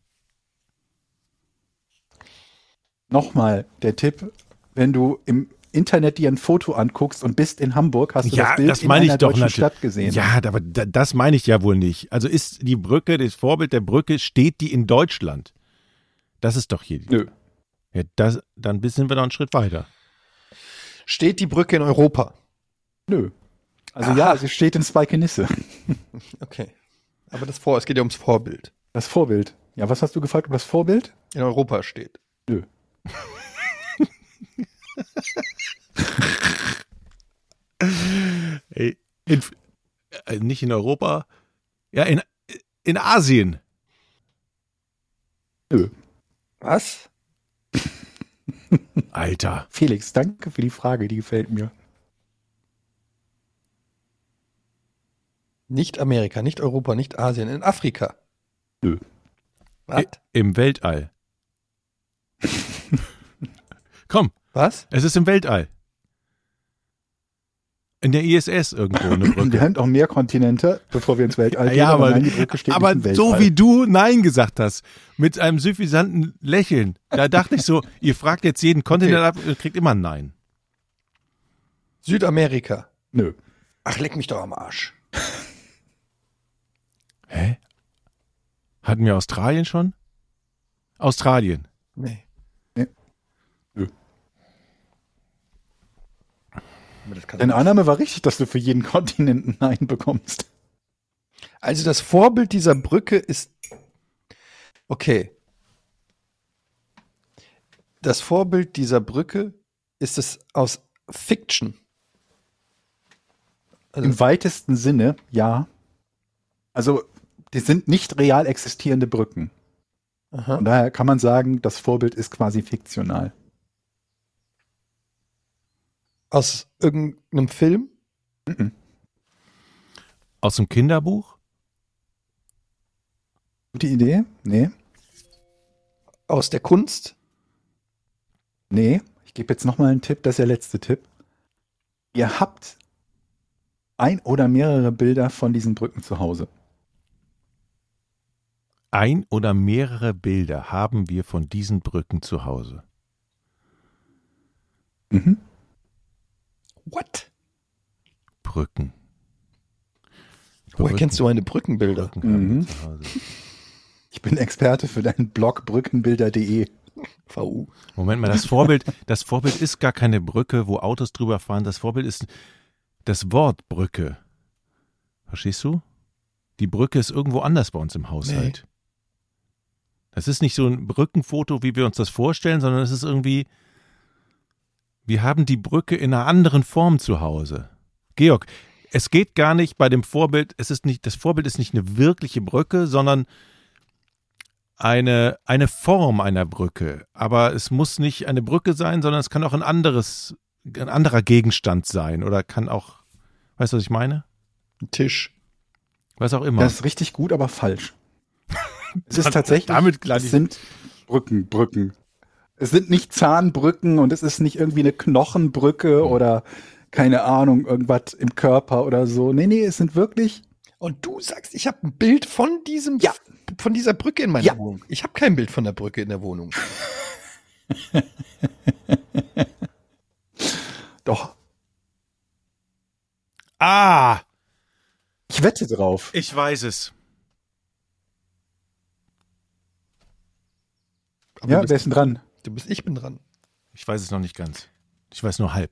Nochmal der Tipp, wenn du im Internet dir ein Foto anguckst und bist in Hamburg, hast du Ja, das Bild das in einer doch deutschen natürlich. Stadt gesehen. Ja, aber da- das meine ich ja wohl nicht. Also ist die Brücke, das Vorbild der Brücke, steht die in Deutschland? Das ist doch hier. Nö. Ja, das, dann sind wir noch einen Schritt weiter. Steht die Brücke in Europa? Nö. Also Aha. ja, sie steht in Speikenisse. Okay. Aber das Vor, es geht ja ums Vorbild. Das Vorbild. Ja, was hast du gefragt, ob das Vorbild? In Europa steht. Nö. Ey, in, äh, nicht in Europa. Ja, in, in Asien. Nö. Was? Alter. Felix, danke für die Frage, die gefällt mir. Nicht Amerika, nicht Europa, nicht Asien, in Afrika. Nö. Was? I, Im Weltall. Komm, Was? es ist im Weltall. In der ISS irgendwo eine Wir Brücke. haben auch mehr Kontinente, bevor wir ins Weltall gehen. ja, aber, nein, die Brücke steht aber nicht im so wie du Nein gesagt hast, mit einem suffisanten Lächeln, da dachte ich so, ihr fragt jetzt jeden Kontinent ab, ihr kriegt immer ein Nein. Südamerika. Nö. Ach, leck mich doch am Arsch. Hä? Hatten wir Australien schon? Australien. Nee. Nee. Nö. Deine Annahme war richtig, dass du für jeden Kontinent ein Nein bekommst. Also das Vorbild dieser Brücke ist. Okay. Das Vorbild dieser Brücke ist es aus Fiction. Also, Im weitesten Sinne, ja. Also, die sind nicht real existierende Brücken. aha. Von daher kann man sagen, das Vorbild ist quasi fiktional. Aus irgendeinem Film? Aus dem Kinderbuch? Gute Idee? Nee. Aus der Kunst? Nee. Ich gebe jetzt nochmal einen Tipp, das ist der letzte Tipp. Ihr habt ein oder mehrere Bilder von diesen Brücken zu Hause. Ein oder mehrere Bilder haben wir von diesen Brücken zu Hause. Mhm. What? Brücken. Woher kennst du meine Brückenbilder? Brücken haben Mhm. wir zu Hause. Ich bin Experte für deinen Blog brückenbilder.de. VU. Moment mal, das Vorbild, das Vorbild ist gar keine Brücke, wo Autos drüber fahren. Das Vorbild ist das Wort Brücke. Verstehst du? Die Brücke ist irgendwo anders bei uns im Haushalt. Das ist nicht so ein Brückenfoto, wie wir uns das vorstellen, sondern es ist irgendwie, wir haben die Brücke in einer anderen Form zu Hause. Georg, es geht gar nicht bei dem Vorbild, es ist nicht, das Vorbild ist nicht eine wirkliche Brücke, sondern eine, eine Form einer Brücke. Aber es muss nicht eine Brücke sein, sondern es kann auch ein anderes, ein anderer Gegenstand sein oder kann auch, weißt du, was ich meine? Ein Tisch. Was auch immer. Das ist richtig gut, aber falsch. Es ist tatsächlich, damit es sind Brücken, Brücken. Es sind nicht Zahnbrücken und es ist nicht irgendwie eine Knochenbrücke oder keine Ahnung, irgendwas im Körper oder so. Nee, nee, es sind wirklich, Und du sagst, ich habe ein Bild von diesem, Ja. von dieser Brücke in meiner Ja. Wohnung. Ich habe kein Bild von der Brücke in der Wohnung. doch, ah, ich wette drauf. ich weiß es. Aber Ja, du, wer bist, ist denn dran? du bist, ich bin dran. Ich weiß es noch nicht ganz. Ich weiß nur halb.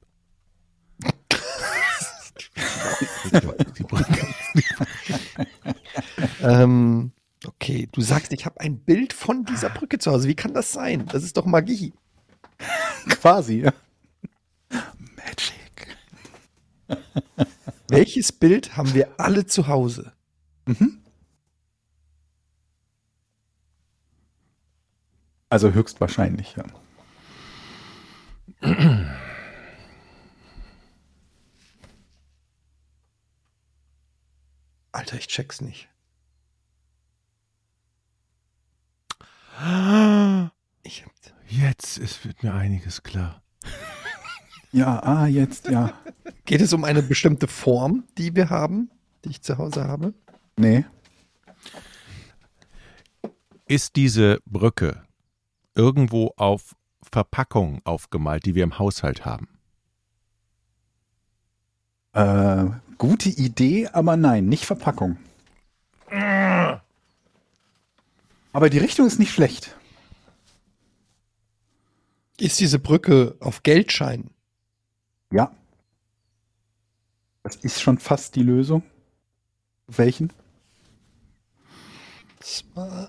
Die Brücke. Ähm, okay, du sagst, ich habe ein Bild von dieser Brücke zu Hause. Wie kann das sein? Das ist doch Magie. Quasi, ja. Magic. Welches Bild haben wir alle zu Hause? Also höchstwahrscheinlich, ja. Alter, ich check's nicht. Ich hab, Jetzt ist wird mir einiges klar. Ja, ah, jetzt, ja. geht es um eine bestimmte Form, die wir haben, die ich zu Hause habe? Nee. Ist diese Brücke irgendwo auf Verpackung aufgemalt, die wir im Haushalt haben? Äh, gute Idee, aber nein, nicht Verpackung. Aber die Richtung ist nicht schlecht. Ist diese Brücke auf Geldscheinen? Ja. Das ist schon fast die Lösung. Welchen? Zwei,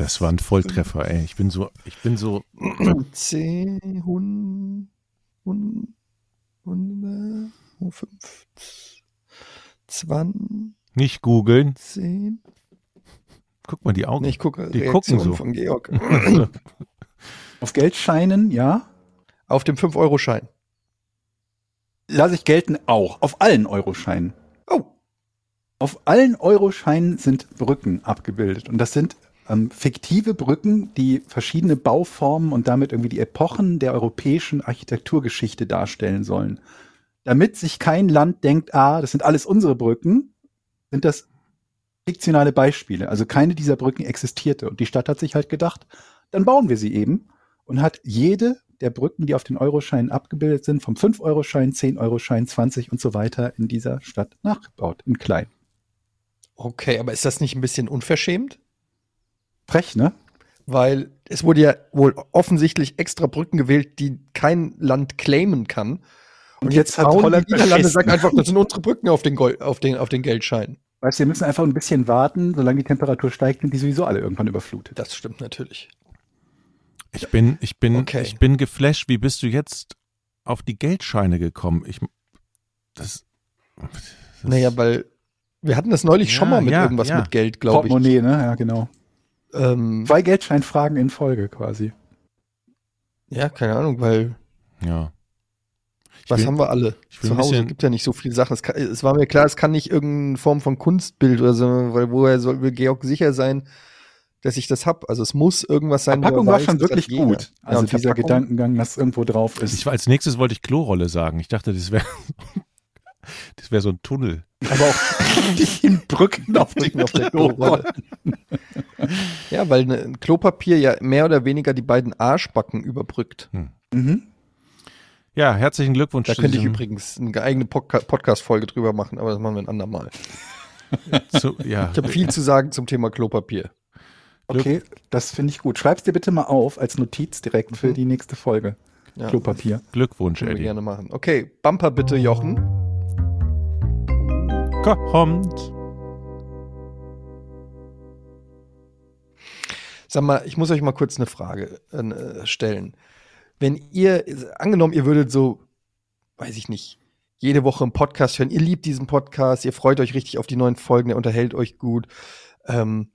Das war ein Volltreffer, ey. Ich bin so, ich bin so, zehn, hund, hund, hundert, fünf, zwanzig, nicht googeln. zehn. Guck mal die Augen. Nee, ich gucke Die Reaktion gucken so. von Georg. Auf Geldscheinen, ja. Auf dem 5-Euro-Schein. Lasse ich gelten auch. Auf allen Euroscheinen. Oh, Auf allen Euroscheinen sind Brücken abgebildet. Und das sind ähm, fiktive Brücken, die verschiedene Bauformen und damit irgendwie die Epochen der europäischen Architekturgeschichte darstellen sollen. Damit sich kein Land denkt, ah, das sind alles unsere Brücken, sind das fiktionale Beispiele. Also keine dieser Brücken existierte. Und die Stadt hat sich halt gedacht, dann bauen wir sie eben und hat jede der Brücken, die auf den Euroscheinen abgebildet sind, vom 5-Euro-Schein, 10-Euro-Schein, 20 und so weiter in dieser Stadt nachgebaut, in klein. okay, aber ist das nicht ein bisschen unverschämt? Frech, ne? Weil es wurde ja wohl offensichtlich extra Brücken gewählt, die kein Land claimen kann. Und jetzt hat hauen Holland die Niederlande sagt einfach, das sind unsere Brücken auf den, Gold, auf den, auf den Geldschein. Weißt du, wir müssen einfach ein bisschen warten, solange die Temperatur steigt, sind die sowieso alle irgendwann überflutet. Das stimmt natürlich. Ich bin, ich bin, Okay. ich bin geflasht. Wie bist du jetzt auf die Geldscheine gekommen? Ich, das, das Naja, weil wir hatten das neulich Ja, schon mal mit ja, irgendwas ja. mit Geld, glaube ich. Portemonnaie, ne? Ja, genau. Ähm, Zwei Geldscheinfragen in Folge quasi. ja, keine Ahnung, weil ja. Ich was bin- haben wir alle zu Hause? bisschen- Es gibt ja nicht so viele Sachen. Es, kann, es war mir klar, es kann nicht irgendeine Form von Kunstbild oder so, weil woher soll will Georg sicher sein, dass ich das hab? Also es muss irgendwas sein. wo er Verpackung war weiß, schon wirklich gut. Ja, Also und dieser Gedankengang, dass irgendwo drauf ist. Ich, als nächstes wollte ich Klorolle sagen. Ich dachte, das wäre, das wäre so ein Tunnel. Aber auch die Brücken auf den Brücken auf der Klorolle. Ja, weil ne, ein Klopapier ja mehr oder weniger die beiden Arschbacken überbrückt. Mhm. Ja, herzlichen Glückwunsch. Da könnte ich übrigens eine eigene Podca Podcast-Folge drüber machen, aber das machen wir ein andermal. Zu, ja, Ich habe viel zu sagen zum Thema Klopapier. Okay, das finde ich gut. Schreib's dir bitte mal auf als Notiz direkt für Mhm. die nächste Folge. Ja, Klopapier. Glückwunsch, können wir Eddie. gerne machen. Okay, Bumper bitte, Jochen. Kommt. Sag mal, ich muss euch mal kurz eine Frage äh, stellen. Wenn ihr, angenommen, ihr würdet so, weiß ich nicht, jede Woche einen Podcast hören, ihr liebt diesen Podcast, ihr freut euch richtig auf die neuen Folgen, der unterhält euch gut. Ähm,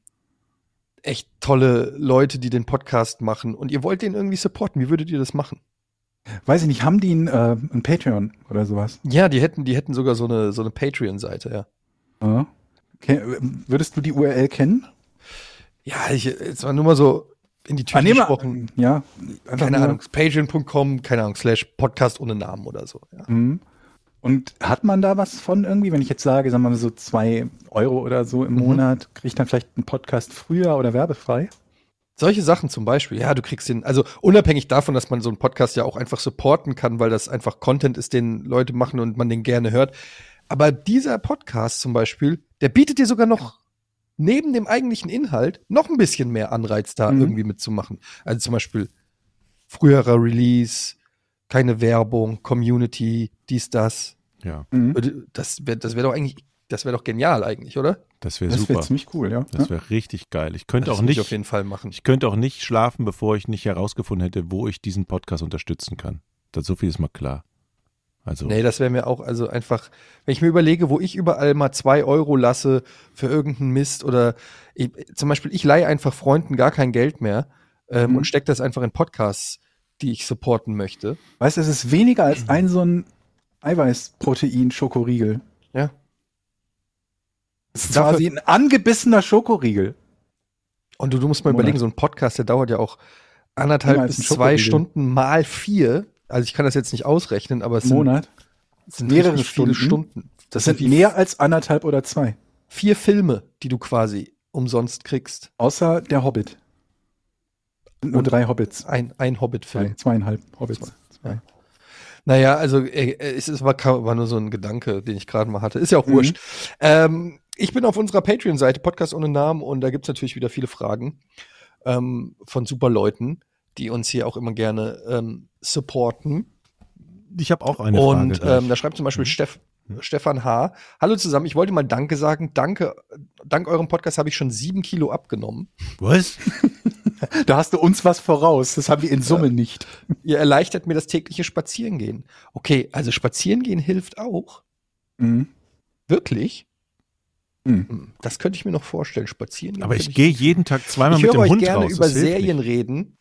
echt tolle Leute, die den Podcast machen und ihr wollt den irgendwie supporten. Wie würdet ihr das machen? Weiß ich nicht, haben die ein, äh, ein Patreon oder sowas? Ja, die hätten, die hätten sogar so eine, so eine Patreon-Seite, ja. Ja. Okay. Würdest du die URL kennen? Ja, ich, jetzt war nur mal so in die Tür Ah, nehmen wir- gesprochen. Ja, Keine Ahnung, patreon.com, keine Ahnung, slash Podcast ohne Namen oder so. Ja. Mhm. Und hat man da was von irgendwie, wenn ich jetzt sage, sagen wir mal so zwei Euro oder so im Mhm. Monat, kriege ich dann vielleicht einen Podcast früher oder werbefrei? Solche Sachen zum Beispiel, ja, du kriegst den, also unabhängig davon, dass man so einen Podcast ja auch einfach supporten kann, weil das einfach Content ist, den Leute machen und man den gerne hört. Aber dieser Podcast zum Beispiel, der bietet dir sogar noch neben dem eigentlichen Inhalt noch ein bisschen mehr Anreiz da Mhm. irgendwie mitzumachen. Also zum Beispiel früherer Release, keine Werbung, Community, dies, das. Ja, Mhm. Das wäre das wär doch eigentlich, das wäre doch genial eigentlich, oder? das wäre Das wäre super. ziemlich cool, ja. Das wäre richtig geil. Ich könnte das auch nicht, auf jeden Fall machen. ich könnte auch nicht schlafen, bevor ich nicht herausgefunden hätte, wo ich diesen Podcast unterstützen kann. Das so viel ist mal klar. Also Nee, das wäre mir auch, also einfach, wenn ich mir überlege, wo ich überall mal zwei Euro lasse für irgendeinen Mist oder ich, zum Beispiel, ich leihe einfach Freunden gar kein Geld mehr ähm, Mhm. und stecke das einfach in Podcasts, die ich supporten möchte. Weißt du, es ist weniger als ein so ein Eiweißprotein-Schokoriegel. Ja. Es ist quasi ein angebissener Schokoriegel. Und du, du musst mal Monat. überlegen, so ein Podcast, der dauert ja auch anderthalb bis zwei. Stunden mal vier. Also ich kann das jetzt nicht ausrechnen, aber es sind, Monat. sind mehrere Stunden. Stunden. Das sind mehr als anderthalb oder zwei. vier Filme, die du quasi umsonst kriegst. Außer der Hobbit. Nur Und- drei Hobbits. Ein, ein Hobbit-Film. Zwei, zweieinhalb Hobbits. Ja. Naja, also äh, es war, war nur so ein Gedanke, den ich gerade mal hatte. Ist ja auch Mhm. wurscht. Ähm, ich bin auf unserer Patreon-Seite, Podcast ohne Namen, und da gibt's natürlich wieder viele Fragen ähm, von super Leuten, die uns hier auch immer gerne ähm, supporten. ich habe auch eine und Frage. gleich. ähm, da schreibt zum Beispiel Mhm. Steff, Stefan H. Hallo zusammen, ich wollte mal Danke sagen. Danke, dank eurem Podcast habe ich schon sieben Kilo abgenommen. Was? Da hast du uns was voraus. Das haben wir in Summe nicht. Ihr erleichtert mir das tägliche Spazierengehen. Okay, also Spazierengehen hilft auch. Mhm. Wirklich? Mhm. Hm, Das könnte ich mir noch vorstellen, spazieren. gehen Aber ich gehe jeden Tag zweimal Ich mit höre dem euch Hund gerne raus. über Das hilft Serien nicht. reden.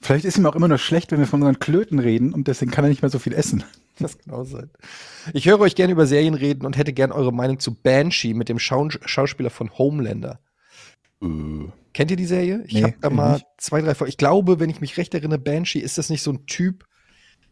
Vielleicht ist ihm auch immer nur schlecht, wenn wir von unseren Klöten reden und deswegen kann er nicht mehr so viel essen. Das kann auch sein. Ich höre euch gerne über Serien reden und hätte gern eure Meinung zu Banshee mit dem Schau Schauspieler von Homelander. Kennt ihr die Serie? Ich Nee, habe da ich mal nicht. zwei, drei Folgen. Ich glaube, wenn ich mich recht erinnere, Banshee, ist das nicht so ein Typ,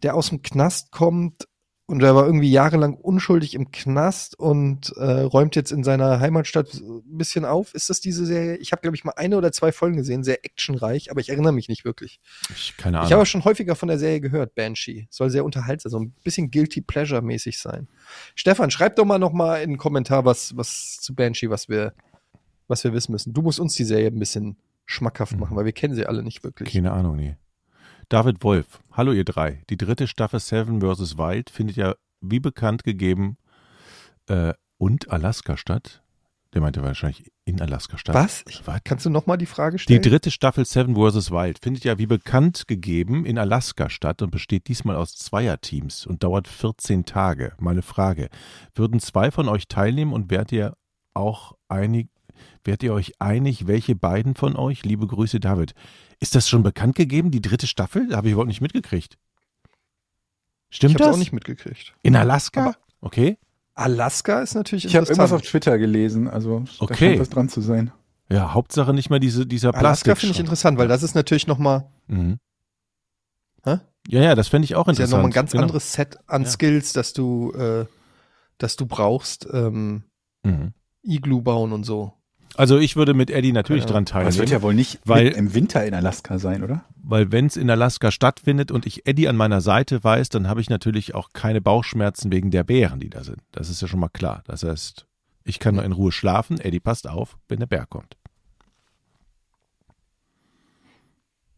der aus dem Knast kommt und der war irgendwie jahrelang unschuldig im Knast und äh, räumt jetzt in seiner Heimatstadt ein bisschen auf. Ist das diese Serie? Ich habe, glaube ich, mal eine oder zwei Folgen gesehen, sehr actionreich, aber ich erinnere mich nicht wirklich. Ich, keine Ich Ahnung. habe schon häufiger von der Serie gehört, Banshee. Soll sehr unterhaltsam, so ein bisschen Guilty Pleasure-mäßig sein. Stefan, schreib doch mal noch mal in den Kommentar was, was zu Banshee, was wir, was wir wissen müssen. Du musst uns die Serie ein bisschen schmackhaft machen, weil wir kennen sie alle nicht wirklich. Keine Ahnung, nee. David Wolf, hallo ihr drei. Die dritte Staffel Seven vs. Wild findet ja wie bekannt gegeben äh, und Alaska statt. Der meinte wahrscheinlich in Alaska statt. Was? Ich, kannst du noch mal die Frage Die stellen? dritte Staffel Seven vs. Wild findet ja wie bekannt gegeben in Alaska statt und besteht diesmal aus Zweierteams und dauert 14 Tage. Meine Frage, würden zwei von euch teilnehmen und wärt ihr auch einig, wärt ihr euch einig, welche beiden von euch? Liebe Grüße, David. Ist das schon bekannt gegeben, die dritte Staffel? Habe ich überhaupt nicht mitgekriegt. ich Stimmt habe das? auch nicht mitgekriegt. in Alaska? Aber- okay. Alaska ist natürlich Ich habe irgendwas auf interessant. Twitter gelesen, also da Okay. scheint was dran zu sein. Ja, Hauptsache nicht mal diese, dieser Plastik. Alaska finde ich interessant, weil das ist natürlich noch mal, Mhm. Hä? Ja, ja, das fände ich auch ist ja interessant. noch mal ein ganz Genau. anderes Set an Ja. Skills, dass du, äh, dass du brauchst. Ähm, Mhm. Igloo bauen und so. Also ich würde mit Eddie natürlich dran Aber es wird teilnehmen, ja wohl nicht Weil- im Winter in Alaska sein, oder? weil wenn es in Alaska stattfindet und ich Eddie an meiner Seite weiß, dann habe ich natürlich auch keine Bauchschmerzen wegen der Bären, die da sind. Das ist ja schon mal klar. Das heißt, ich kann nur in Ruhe schlafen, Eddie passt auf, wenn der Bär kommt.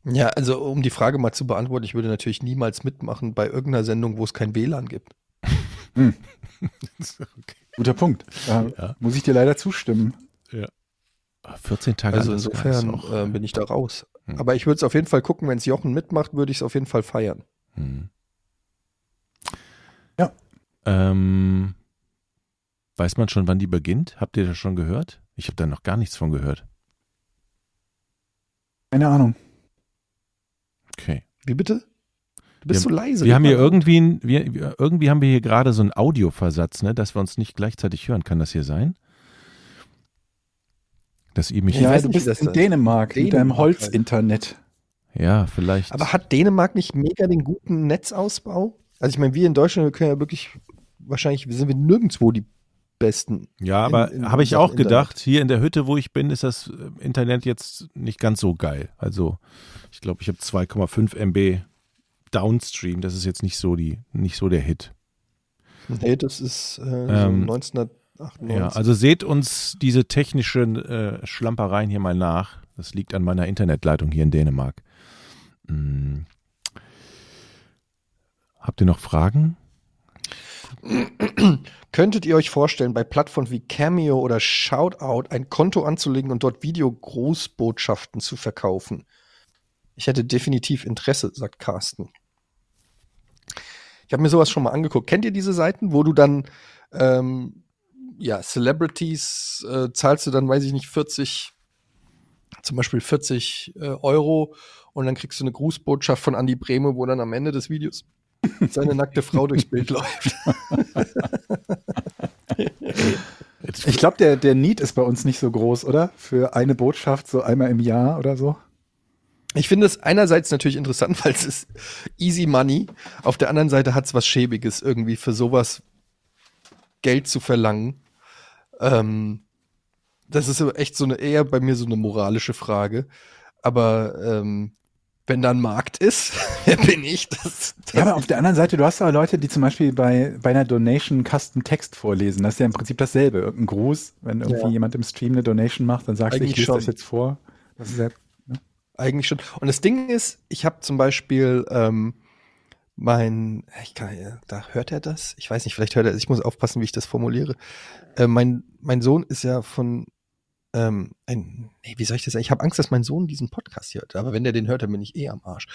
Ja, also um die Frage mal zu beantworten, ich würde natürlich niemals mitmachen bei irgendeiner Sendung, wo es kein WLAN gibt. Guter Punkt. Ja. muss ich dir leider zustimmen. 14 Tage Also insofern auch- äh, bin ich da raus. Hm. Aber ich würde es auf jeden Fall gucken, wenn es Jochen mitmacht, würde ich es auf jeden Fall feiern. Hm. Ja. Ähm, weiß man schon, wann die beginnt? Habt ihr das schon gehört? Ich habe da noch gar nichts von gehört. Keine Ahnung. Okay. Wie bitte? Du bist Wir- so leise. Wir haben hier irgendwie, ein- wir- irgendwie haben wir hier gerade so einen Audioversatz, ne, dass wir uns nicht gleichzeitig hören. Kann das hier sein? Dass ihr mich, Ich ja, weiß du nicht, wie bist das in ist. Dänemark, mit deinem Dänemark halt. Holzinternet. ja, vielleicht. Aber hat Dänemark nicht mega den guten Netzausbau? Also ich meine, wir in Deutschland wir können ja wirklich, wahrscheinlich sind wir nirgendwo die Besten. Ja, aber habe ich auch gedacht, Internet. hier in der Hütte, wo ich bin, ist das äh, Internet jetzt nicht ganz so geil. Also ich glaube, ich habe 2,5 MB Downstream. Das ist jetzt nicht so die, nicht so der Hit. Nee, das ist äh, Ähm, so 1998. Ja, also seht uns diese technischen äh, Schlampereien hier mal nach. Das liegt an meiner Internetleitung hier in Dänemark. Hm. Habt ihr noch Fragen? Könntet ihr euch vorstellen, bei Plattformen wie Cameo oder Shoutout ein Konto anzulegen und dort Video-Großbotschaften zu verkaufen? Ich hätte definitiv Interesse, sagt Carsten. Ich habe mir sowas schon mal angeguckt. Kennt ihr diese Seiten, wo du dann ähm, ja Celebrities äh, zahlst du dann, weiß ich nicht, 40 zum Beispiel 40 äh, Euro und dann kriegst du eine Grußbotschaft von Andy Brehme, wo dann am Ende des Videos seine nackte Frau durchs Bild läuft. Ich glaube, der, der Need ist bei uns nicht so groß, oder? Für eine Botschaft so einmal im Jahr oder so. Ich finde es einerseits natürlich interessant, weil es ist easy money. Auf der anderen Seite hat es was Schäbiges, irgendwie für sowas Geld zu verlangen. Ähm, das ist echt so eine eher bei mir so eine moralische Frage. Aber ähm, wenn da ein Markt ist, wer bin ich? Das, das Ja, aber auf der anderen Seite, du hast aber Leute, die zum Beispiel bei, bei einer Donation Custom Text vorlesen. Das ist ja im Prinzip dasselbe. Irgendein Gruß, wenn irgendwie Ja. jemand im Stream eine Donation macht, dann sagst du, ich lese schon. das jetzt vor. Das ist ja, Eigentlich schon. Und das Ding ist, ich habe zum Beispiel ähm, mein, ich kann, ja- da hört er das? Ich weiß nicht, vielleicht hört er es. Ich muss aufpassen, wie ich das formuliere. Äh, mein, mein Sohn ist ja von, ähm, ein, nee, wie soll ich das sagen? Ich habe Angst, dass mein Sohn diesen Podcast hört. Aber wenn der den hört, dann bin ich eh am Arsch.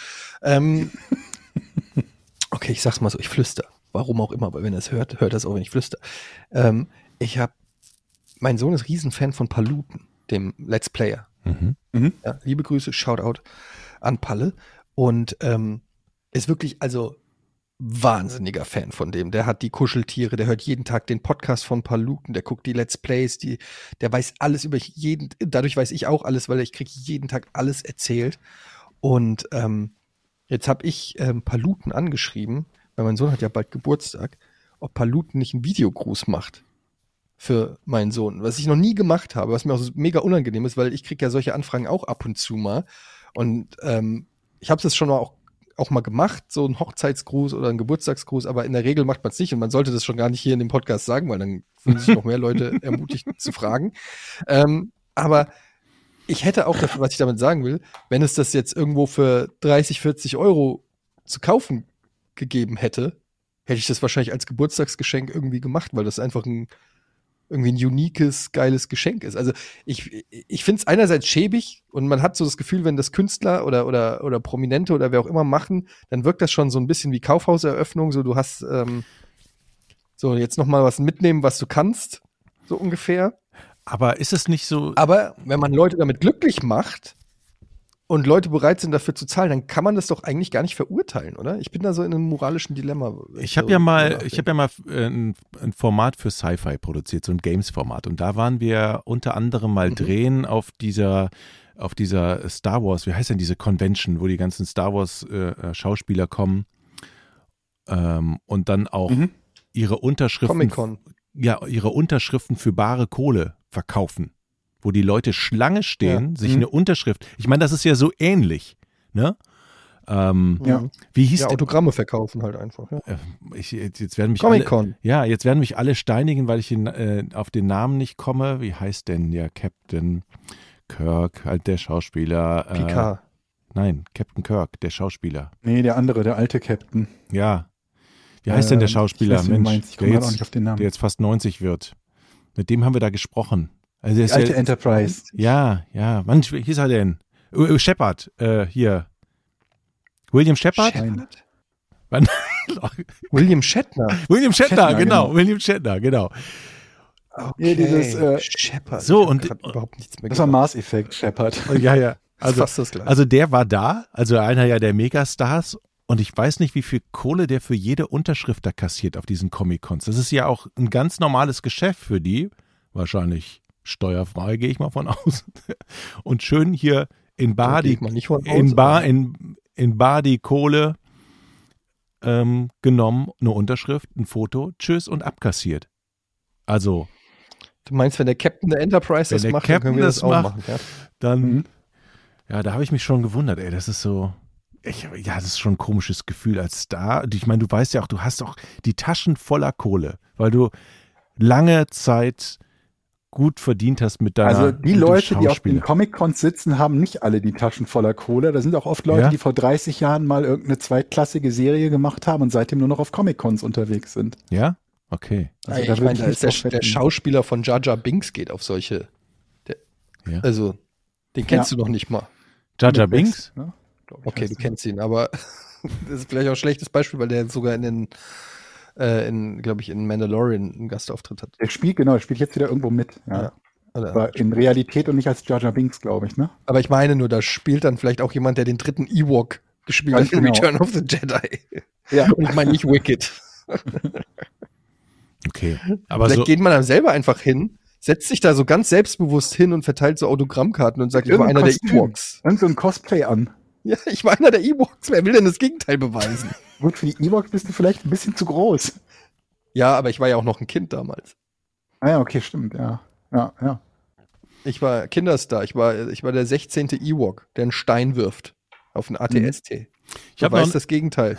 Ähm, okay, ich sag's mal so, ich flüster. Warum auch immer, aber wenn er es hört, hört er es auch, wenn ich flüster. Ähm, ich habe, mein Sohn ist Riesenfan von Paluten, dem Let's Player. Mhm. Ja, liebe Grüße, Shoutout an Palle. Und ähm, ist wirklich, also wahnsinniger Fan von dem. Der hat die Kuscheltiere, der hört jeden Tag den Podcast von Paluten, der guckt die Let's Plays, die, der weiß alles über jeden, dadurch weiß ich auch alles, weil ich kriege jeden Tag alles erzählt. Und ähm, jetzt habe ich ähm, Paluten angeschrieben, weil mein Sohn hat ja bald Geburtstag, ob Paluten nicht einen Videogruß macht für meinen Sohn, was ich noch nie gemacht habe, was mir auch mega unangenehm ist, weil ich kriege ja solche Anfragen auch ab und zu mal. Und ähm, ich habe das schon mal auch, auch mal gemacht, so ein Hochzeitsgruß oder ein Geburtstagsgruß, aber in der Regel macht man es nicht und man sollte das schon gar nicht hier in dem Podcast sagen, weil dann fühlen sich noch mehr Leute ermutigt zu fragen. Ähm, aber ich hätte auch dafür, was ich damit sagen will, wenn es das jetzt irgendwo für 30, 40 Euro zu kaufen gegeben hätte, hätte ich das wahrscheinlich als Geburtstagsgeschenk irgendwie gemacht, weil das einfach ein irgendwie ein uniques, geiles Geschenk ist. Also ich, ich finde es einerseits schäbig und man hat so das Gefühl, wenn das Künstler oder, oder, oder Prominente oder wer auch immer machen, dann wirkt das schon so ein bisschen wie Kaufhauseröffnung. So, du hast ähm, so jetzt noch mal was mitnehmen, was du kannst, so ungefähr. Aber ist es nicht so, Aber wenn man Leute damit glücklich macht und Leute bereit sind dafür zu zahlen, dann kann man das doch eigentlich gar nicht verurteilen, oder? Ich bin da so in einem moralischen Dilemma. Ich habe so ja mal, ich habe ja mal äh, ein, ein Format für Sci-Fi produziert, so ein Games-Format. Und da waren wir unter anderem mal Mhm. drehen auf dieser, auf dieser Star Wars, wie heißt denn diese Convention, wo die ganzen Star Wars äh, äh, Schauspieler kommen ähm, und dann auch Mhm. ihre Unterschriften, ja, ihre Unterschriften für bare Kohle verkaufen, wo die Leute Schlange stehen, sich Mhm. eine Unterschrift. Ich meine, das ist ja so ähnlich, ne? Ähm, Ja. Wie hieß Ja, der? Autogramme verkaufen halt einfach. Ja. Äh, Ich, jetzt werden mich alle, Comic-Con. ja, jetzt werden mich alle steinigen, weil ich den, äh, auf den Namen nicht komme. Wie heißt denn der Captain Kirk, halt der Schauspieler? Äh, Picard. nein, Captain Kirk, der Schauspieler. Nee, der andere, der alte Captain. Ja. Wie heißt denn der Ähm, Schauspieler? Ich, weiß, Mensch, meinst. ich der, komme auch jetzt, nicht auf den Namen. der jetzt fast 90 wird. Mit dem haben wir da gesprochen. Also der Die ist alte ja, Enterprise. ja, ja. Mann, wie hieß er denn? Äh, Shepard, äh, hier. William Shepard? Shepard? Wann- William Shatner. William Shatner, Shatner, genau. genau. William Shatner, genau. Okay. dieses, äh, Shepard. So, und- überhaupt nichts mehr Das war Effect, Shepard. Ja, ja. ist Also, fast das gleiche. also der war da, also einer ja der Megastars. Und ich weiß nicht, wie viel Kohle der für jede Unterschrift da kassiert auf diesen Comic-Cons. Das ist ja auch ein ganz normales Geschäft für die. Wahrscheinlich steuerfrei, gehe ich mal von aus. Und schön hier in Bar die, in Bar, in, in Bar die Kohle ähm, genommen, eine Unterschrift, ein Foto, tschüss und abkassiert. Also, du meinst, wenn der Captain der Enterprise das der macht, dann Captain können wir das, das auch macht, machen. Ja? dann, Mhm. ja, da habe ich mich schon gewundert, ey, das ist so, ich, ja, das ist schon ein komisches Gefühl als Star. Ich meine, du weißt ja auch, du hast auch die Taschen voller Kohle, weil du lange Zeit gut verdient hast mit deiner Also die Leute, die auf den. Comic-Cons sitzen, haben nicht alle die Taschen voller Kohle. Da sind auch oft Leute, Ja? die vor 30 Jahren mal irgendeine zweitklassige Serie gemacht haben und seitdem nur noch auf Comic-Cons unterwegs sind. Ja? Okay. Also Ja, da ich meine, ich der, der. Schauspieler von Jar Jar Binks geht auf solche. Der, Ja. Also, den kennst Ja. du noch nicht mal. Jar Jar Binks? Ne? Ich, Okay, du kennst ihn, aber das ist vielleicht auch ein schlechtes Beispiel, weil der sogar in den, äh, in, glaube ich, in Mandalorian einen Gastauftritt hat. Der spielt, genau, der spielt jetzt wieder irgendwo mit. Ja. Ja. Oder- Aber in Realität und nicht als Jar Jar Binks, glaube ich, ne? Aber ich meine nur, da spielt dann vielleicht auch jemand, der den dritten Ewok gespielt hat in genau. Return of the Jedi. Ja. Und ich meine nicht Wicked. Okay. Aber vielleicht so, geht man dann selber einfach hin, setzt sich da so ganz selbstbewusst hin und verteilt so Autogrammkarten und sagt, ich war einer Irgendein der Kostüm. Ewoks. Irgend so ein Cosplay an. Ja, ich war einer der Ewoks. Wer will denn das Gegenteil beweisen? Gut, für die Ewoks bist du vielleicht ein bisschen zu groß. ja, aber ich war ja auch noch ein Kind damals. Ah ja, okay, stimmt, ja. Ja, ja. Ich war Kinderstar. Ich war, ich war der 16. Ewok, der einen Stein wirft auf einen ATST. ich Ich habe noch, weiß das Gegenteil.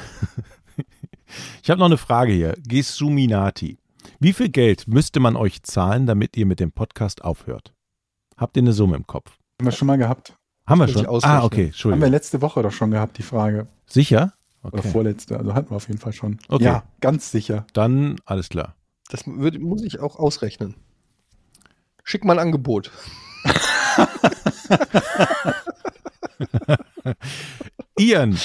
ich hab noch eine Frage hier. Gesuminati. Wie viel Geld müsste man euch zahlen, damit ihr mit dem Podcast aufhört? Habt ihr eine Summe im Kopf? Haben wir schon mal gehabt. Haben wir schon? Ah, okay, Haben wir Entschuldigung. letzte Woche doch schon gehabt, die Frage. Sicher? Oder Okay. vorletzte. Also hatten wir auf jeden Fall schon. Okay. Ja, ganz sicher. Dann alles klar. Das würd, muss ich auch ausrechnen. Schick mal ein Angebot. Ian,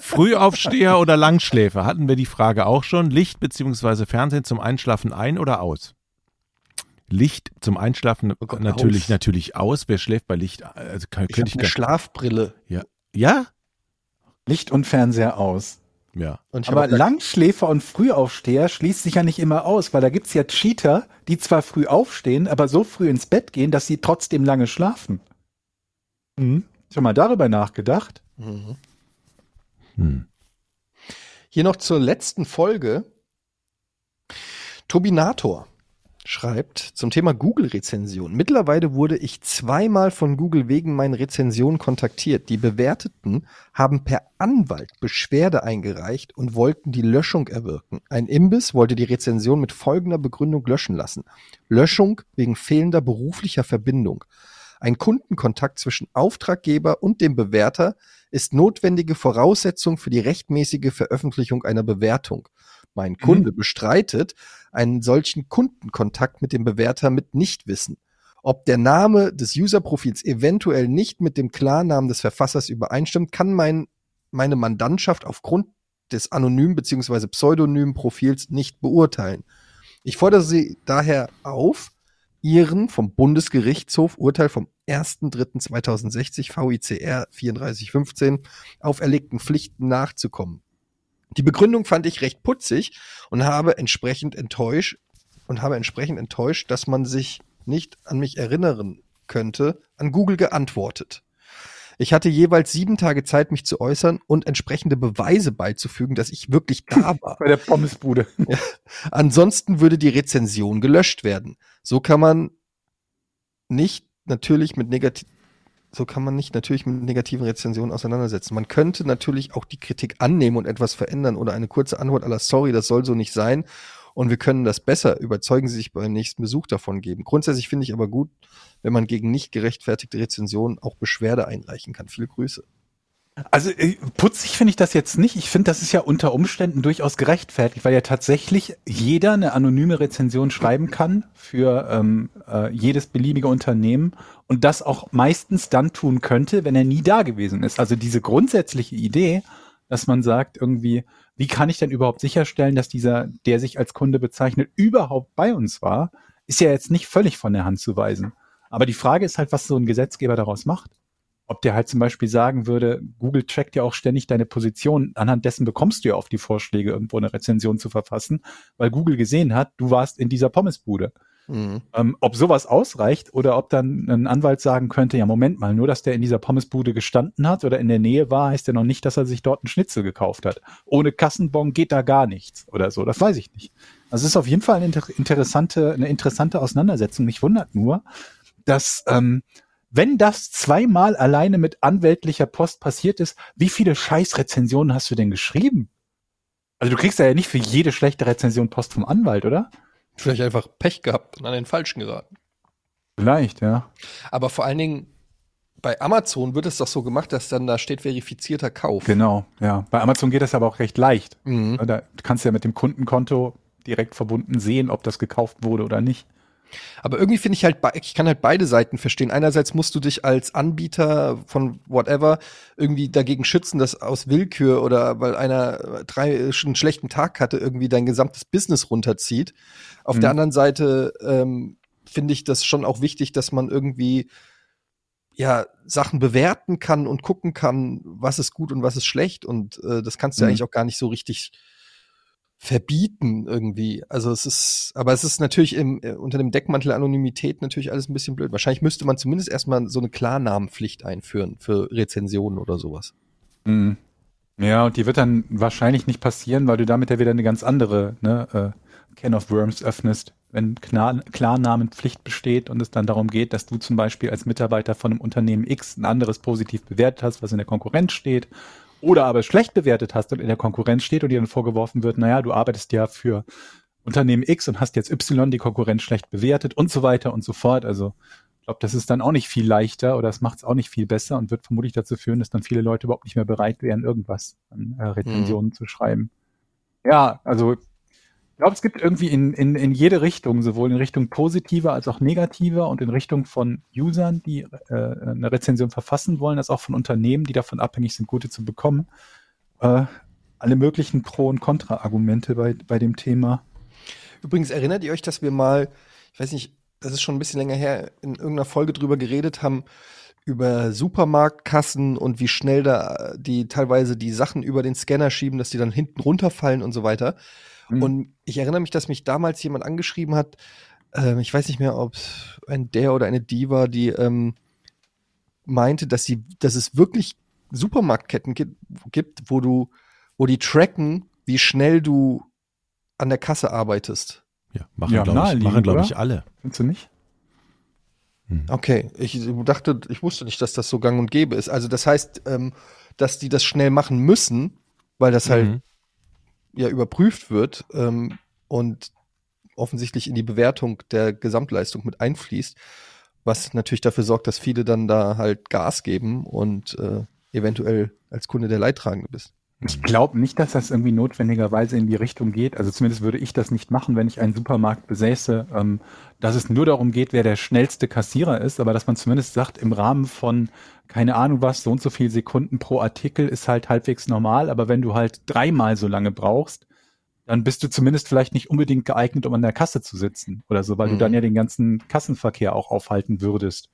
Frühaufsteher oder Langschläfer? Hatten wir die Frage auch schon. Licht bzw. Fernsehen zum Einschlafen ein oder aus? Licht zum Einschlafen Oh Gott, natürlich aus. natürlich aus. Wer schläft bei Licht? Also kann, Ich könnte habe ich eine gar, Schlafbrille. Ja? Licht und Fernseher aus. Ja. Aber Langschläfer und Frühaufsteher schließt sich ja nicht immer aus, weil da gibt's ja Cheater, die zwar früh aufstehen, aber so früh ins Bett gehen, dass sie trotzdem lange schlafen. Mhm. Schon mal darüber nachgedacht? Mhm. Hm. Hier noch zur letzten Folge. Tobinator schreibt zum Thema Google-Rezension. Mittlerweile wurde ich zweimal von Google wegen meinen Rezensionen kontaktiert. Die Bewerteten haben per Anwalt Beschwerde eingereicht und wollten die Löschung erwirken. Ein Imbiss wollte die Rezension mit folgender Begründung löschen lassen. Löschung wegen fehlender beruflicher Verbindung. Ein Kundenkontakt zwischen Auftraggeber und dem Bewerter ist notwendige Voraussetzung für die rechtmäßige Veröffentlichung einer Bewertung. Mein Kunde bestreitet einen solchen Kundenkontakt mit dem Bewerter mit Nichtwissen. Ob der Name des Userprofils eventuell nicht mit dem Klarnamen des Verfassers übereinstimmt, kann mein, meine Mandantschaft aufgrund des anonymen bzw. pseudonymen Profils nicht beurteilen. Ich fordere Sie daher auf, Ihren vom Bundesgerichtshof Urteil vom 1.3.2060 VICR 3415 auferlegten Pflichten nachzukommen. Die Begründung fand ich recht putzig und habe entsprechend enttäuscht und habe entsprechend enttäuscht, dass man sich nicht an mich erinnern könnte, an Google geantwortet. Ich hatte jeweils sieben Tage Zeit, mich zu äußern und entsprechende Beweise beizufügen, dass ich wirklich da war. Bei der Pommesbude. Ansonsten würde die Rezension gelöscht werden. So kann man nicht natürlich mit negativ so kann man nicht natürlich mit negativen Rezensionen auseinandersetzen. Man könnte natürlich auch die Kritik annehmen und etwas verändern oder eine kurze Antwort aller Sorry, das soll so nicht sein und wir können das besser, überzeugen Sie sich beim nächsten Besuch davon geben. Grundsätzlich finde ich aber gut, wenn man gegen nicht gerechtfertigte Rezensionen auch Beschwerde einreichen kann. Viele Grüße. Also äh, putzig finde ich das jetzt nicht. Ich finde, das ist ja unter Umständen durchaus gerechtfertigt, weil ja tatsächlich jeder eine anonyme Rezension schreiben kann für ähm, äh, jedes beliebige Unternehmen und das auch meistens dann tun könnte, wenn er nie da gewesen ist. Also diese grundsätzliche Idee, dass man sagt irgendwie, wie kann ich denn überhaupt sicherstellen, dass dieser, der sich als Kunde bezeichnet, überhaupt bei uns war, ist ja jetzt nicht völlig von der Hand zu weisen. Aber die Frage ist halt, was so ein Gesetzgeber daraus macht. Ob der halt zum Beispiel sagen würde, Google trackt ja auch ständig deine Position, anhand dessen bekommst du ja auf die Vorschläge, irgendwo eine Rezension zu verfassen, weil Google gesehen hat, du warst in dieser Pommesbude. Mhm. Ähm, ob sowas ausreicht oder ob dann ein Anwalt sagen könnte, ja Moment mal, nur dass der in dieser Pommesbude gestanden hat oder in der Nähe war, heißt ja noch nicht, dass er sich dort einen Schnitzel gekauft hat. Ohne Kassenbon geht da gar nichts oder so, das weiß ich nicht. Also es ist auf jeden Fall eine inter interessante, eine interessante Auseinandersetzung. Mich wundert nur, dass ähm, wenn das zweimal alleine mit anwältlicher Post passiert ist, wie viele Scheißrezensionen hast du denn geschrieben? Also du kriegst ja nicht für jede schlechte Rezension Post vom Anwalt, oder? Vielleicht einfach Pech gehabt und an den Falschen geraten. Vielleicht, ja. Aber vor allen Dingen bei Amazon wird es doch so gemacht, dass dann da steht verifizierter Kauf. Genau, ja. Bei Amazon geht das aber auch recht leicht. Mhm. Da kannst du ja mit dem Kundenkonto direkt verbunden sehen, ob das gekauft wurde oder nicht. Aber irgendwie finde ich halt, ich kann halt beide Seiten verstehen. Einerseits musst du dich als Anbieter von whatever irgendwie dagegen schützen, dass aus Willkür oder weil einer äh, drei, einen schlechten Tag hatte, irgendwie dein gesamtes Business runterzieht. Auf Mhm. der anderen Seite ähm, finde ich das schon auch wichtig, dass man irgendwie ja Sachen bewerten kann und gucken kann, was ist gut und was ist schlecht. Und äh, das kannst du Mhm. eigentlich auch gar nicht so richtig verbieten irgendwie. Also es ist, aber es ist natürlich im, äh, unter dem Deckmantel Anonymität natürlich alles ein bisschen blöd. Wahrscheinlich müsste man zumindest erstmal so eine Klarnamenpflicht einführen für Rezensionen oder sowas. Mhm. Ja, und die wird dann wahrscheinlich nicht passieren, weil du damit ja wieder eine ganz andere ne, äh, Can of Worms öffnest. Wenn Klar Klarnamenpflicht besteht und es dann darum geht, dass du zum Beispiel als Mitarbeiter von einem Unternehmen X ein anderes positiv bewertet hast, was in der Konkurrenz steht, oder aber schlecht bewertet hast und in der Konkurrenz steht und dir dann vorgeworfen wird, naja, du arbeitest ja für Unternehmen X und hast jetzt Y die Konkurrenz schlecht bewertet und so weiter und so fort. Also ich glaube, das ist dann auch nicht viel leichter oder es macht es auch nicht viel besser und wird vermutlich dazu führen, dass dann viele Leute überhaupt nicht mehr bereit wären, irgendwas an äh, Rezensionen zu schreiben. Ja, also ich glaube, es gibt irgendwie in, in, in jede Richtung, sowohl in Richtung positiver als auch negativer und in Richtung von Usern, die äh, eine Rezension verfassen wollen, als auch von Unternehmen, die davon abhängig sind, gute zu bekommen, äh, alle möglichen Pro- und Kontra-Argumente bei, bei dem Thema. Übrigens erinnert ihr euch, dass wir mal, ich weiß nicht, das ist schon ein bisschen länger her, in irgendeiner Folge drüber geredet haben, über Supermarktkassen und wie schnell da die teilweise die Sachen über den Scanner schieben, dass die dann hinten runterfallen und so weiter. Mhm. Und ich erinnere mich, dass mich damals jemand angeschrieben hat, ähm, ich weiß nicht mehr, ob es ein der oder eine die war, die ähm, meinte, dass sie, dass es wirklich Supermarktketten gibt, gibt, wo du, wo die tracken, wie schnell du an der Kasse arbeitest. Ja, machen, Ja, glaube ich, machen, glaub ich, alle. Findest du nicht? Okay, ich dachte, ich wusste nicht, dass das so gang und gäbe ist. Also das heißt, ähm, dass die das schnell machen müssen, weil das halt Mhm. Ja überprüft wird ähm, und offensichtlich in die Bewertung der Gesamtleistung mit einfließt, was natürlich dafür sorgt, dass viele dann da halt Gas geben und äh, eventuell als Kunde der Leidtragende bist. Ich glaube nicht, dass das irgendwie notwendigerweise in die Richtung geht. Also zumindest würde ich das nicht machen, wenn ich einen Supermarkt besäße, ähm, dass es nur darum geht, wer der schnellste Kassierer ist, aber dass man zumindest sagt, im Rahmen von, keine Ahnung was, so und so viel Sekunden pro Artikel ist halt halbwegs normal, aber wenn du halt dreimal so lange brauchst, dann bist du zumindest vielleicht nicht unbedingt geeignet, um an der Kasse zu sitzen oder so, weil du Mhm. dann ja den ganzen Kassenverkehr auch aufhalten würdest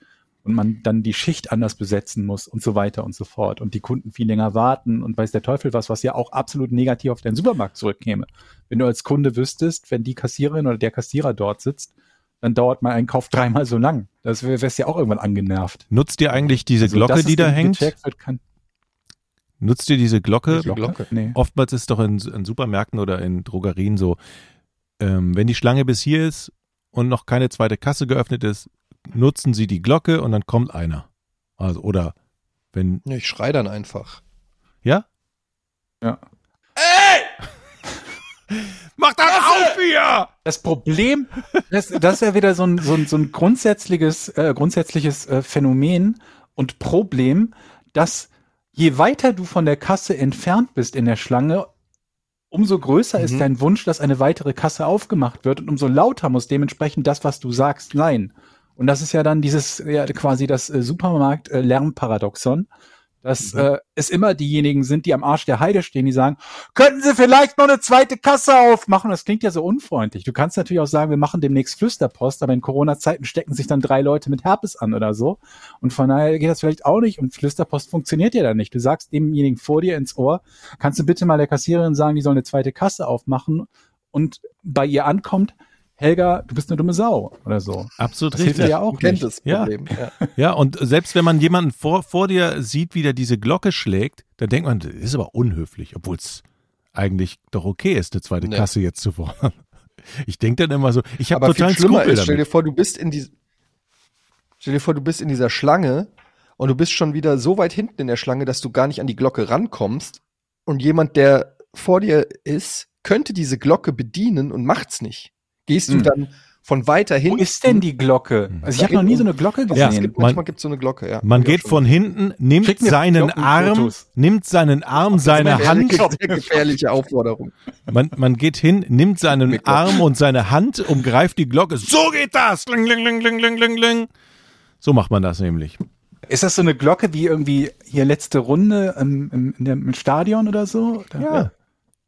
und man dann die Schicht anders besetzen muss und so weiter und so fort und die Kunden viel länger warten und weiß der Teufel was, was ja auch absolut negativ auf deinen Supermarkt zurückkäme. Wenn du als Kunde wüsstest, wenn die Kassiererin oder der Kassierer dort sitzt, dann dauert mein Einkauf dreimal so lang. Das wäre wär's ja auch irgendwann angenervt. Nutzt ihr eigentlich diese Also, Glocke, die es da hängt? gecheckt Wird, kann, Nutzt ihr diese Glocke? Welche Glocke? Nee. Oftmals ist doch in, in Supermärkten oder in Drogerien so, ähm, wenn die Schlange bis hier ist und noch keine zweite Kasse geöffnet ist, nutzen sie die Glocke und dann kommt einer. Also, oder wenn, Ja, ich schrei dann einfach. ja? Ja. Mach das auf hier! Das Problem, das, das ist ja wieder so ein, so ein, so ein grundsätzliches, äh, grundsätzliches äh, Phänomen und Problem, dass je weiter du von der Kasse entfernt bist in der Schlange, umso größer ist Mhm. dein Wunsch, dass eine weitere Kasse aufgemacht wird und umso lauter muss dementsprechend das, was du sagst, sein. Und das ist ja dann dieses, ja, quasi das äh, Supermarkt-Lärmparadoxon, dass äh, es immer diejenigen sind, die am Arsch der Heide stehen, die sagen, könnten Sie vielleicht noch eine zweite Kasse aufmachen? Das klingt ja so unfreundlich. Du kannst natürlich auch sagen, wir machen demnächst Flüsterpost, aber in Corona-Zeiten stecken sich dann drei Leute mit Herpes an oder so. Und von daher geht das vielleicht auch nicht. Und Flüsterpost funktioniert ja dann nicht. Du sagst demjenigen vor dir ins Ohr, kannst du bitte mal der Kassiererin sagen, die soll eine zweite Kasse aufmachen und bei ihr ankommt, Helga, du bist eine dumme Sau oder so. Absolut Das hilft dir richtig. ja auch Du kennt das Ja. Problem. Ja. Ja, und selbst wenn man jemanden vor, vor dir sieht, wie der diese Glocke schlägt, dann denkt man, das ist aber unhöflich, obwohl es eigentlich doch okay ist, eine zweite Nee. Kasse jetzt zu fordern. Ich denke dann immer so, ich habe Aber viel total schlimmer Skrupel ist, stell dir vor, du bist in die, stell dir vor, du bist in dieser Schlange und du bist schon wieder so weit hinten in der Schlange, dass du gar nicht an die Glocke rankommst und jemand, der vor dir ist, könnte diese Glocke bedienen und macht's nicht. Gehst du Hm. dann von weiter Wo hinten? ist denn die Glocke? Also ich habe noch nie so eine Glocke Ja, Es gesehen. gibt, man- manchmal gibt's so eine Glocke, ja. Man geht von hinten, nimmt seinen Arm, nimmt seinen Arm, seine. Hand, gefährliche Aufforderung. man, man geht hin, nimmt seinen. Arm und seine Hand, umgreift die Glocke. So geht das! Ling, ling, ling, ling, ling, ling, ling. So macht man das nämlich. Ist das so eine Glocke wie irgendwie hier letzte Runde im, im, im Stadion oder so? Oder? Ja.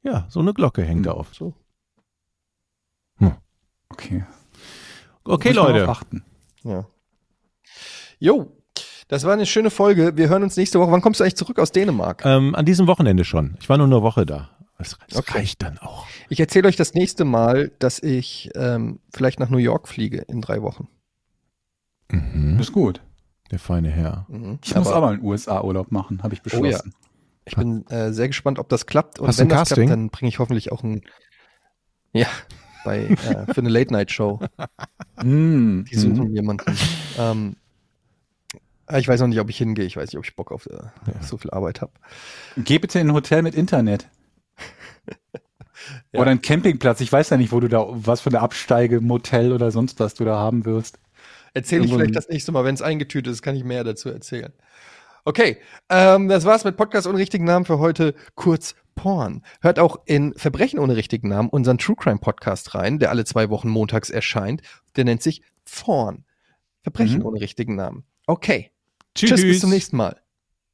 Ja, so eine Glocke hängt Hm. auf. So. Okay. Okay, Leute. Ja. Jo, das war eine schöne Folge. Wir hören uns nächste Woche. Wann kommst du eigentlich zurück aus Dänemark? Ähm, an diesem Wochenende schon. Ich war nur eine Woche da. Das, das Okay. reicht dann auch. Ich erzähle euch das nächste Mal, dass ich ähm, vielleicht nach New York fliege in drei Wochen. Mhm. Ist gut. Der feine Herr. Mhm. Ich muss aber einen USA-Urlaub machen, habe ich Oh ja. beschlossen. Ich bin äh, sehr gespannt, ob das klappt. Und Hast wenn das Casting? klappt, dann bringe ich hoffentlich auch ein ja bei äh, für eine Late Night Show. Mm, Die suchen jemanden. Ähm, ich weiß noch nicht, ob ich hingehe. Ich weiß nicht, ob ich Bock auf, äh, auf so viel Arbeit habe. Geh bitte in ein Hotel mit Internet. Ja. Oder ein Campingplatz. Ich weiß ja nicht, wo du da, was für eine Absteige, Motel oder sonst was du da haben wirst. Erzähle ich vielleicht das nächste Mal, wenn es eingetütet ist, kann ich mehr dazu erzählen. Okay, ähm, das war's mit Podcast ohne richtigen Namen für heute. Kurz Porn. Hört auch in Verbrechen ohne richtigen Namen unseren True Crime Podcast rein, der alle zwei Wochen montags erscheint. Der nennt sich Porn. Verbrechen Mhm. ohne richtigen Namen. Okay. Tschüss. Tschüss, bis zum nächsten Mal.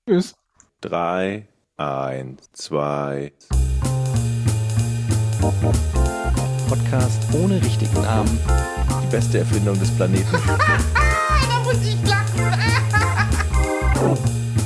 Tschüss. Drei, eins, zwei. Podcast ohne richtigen Namen. Die beste Erfindung des Planeten. Da muss ich lachen.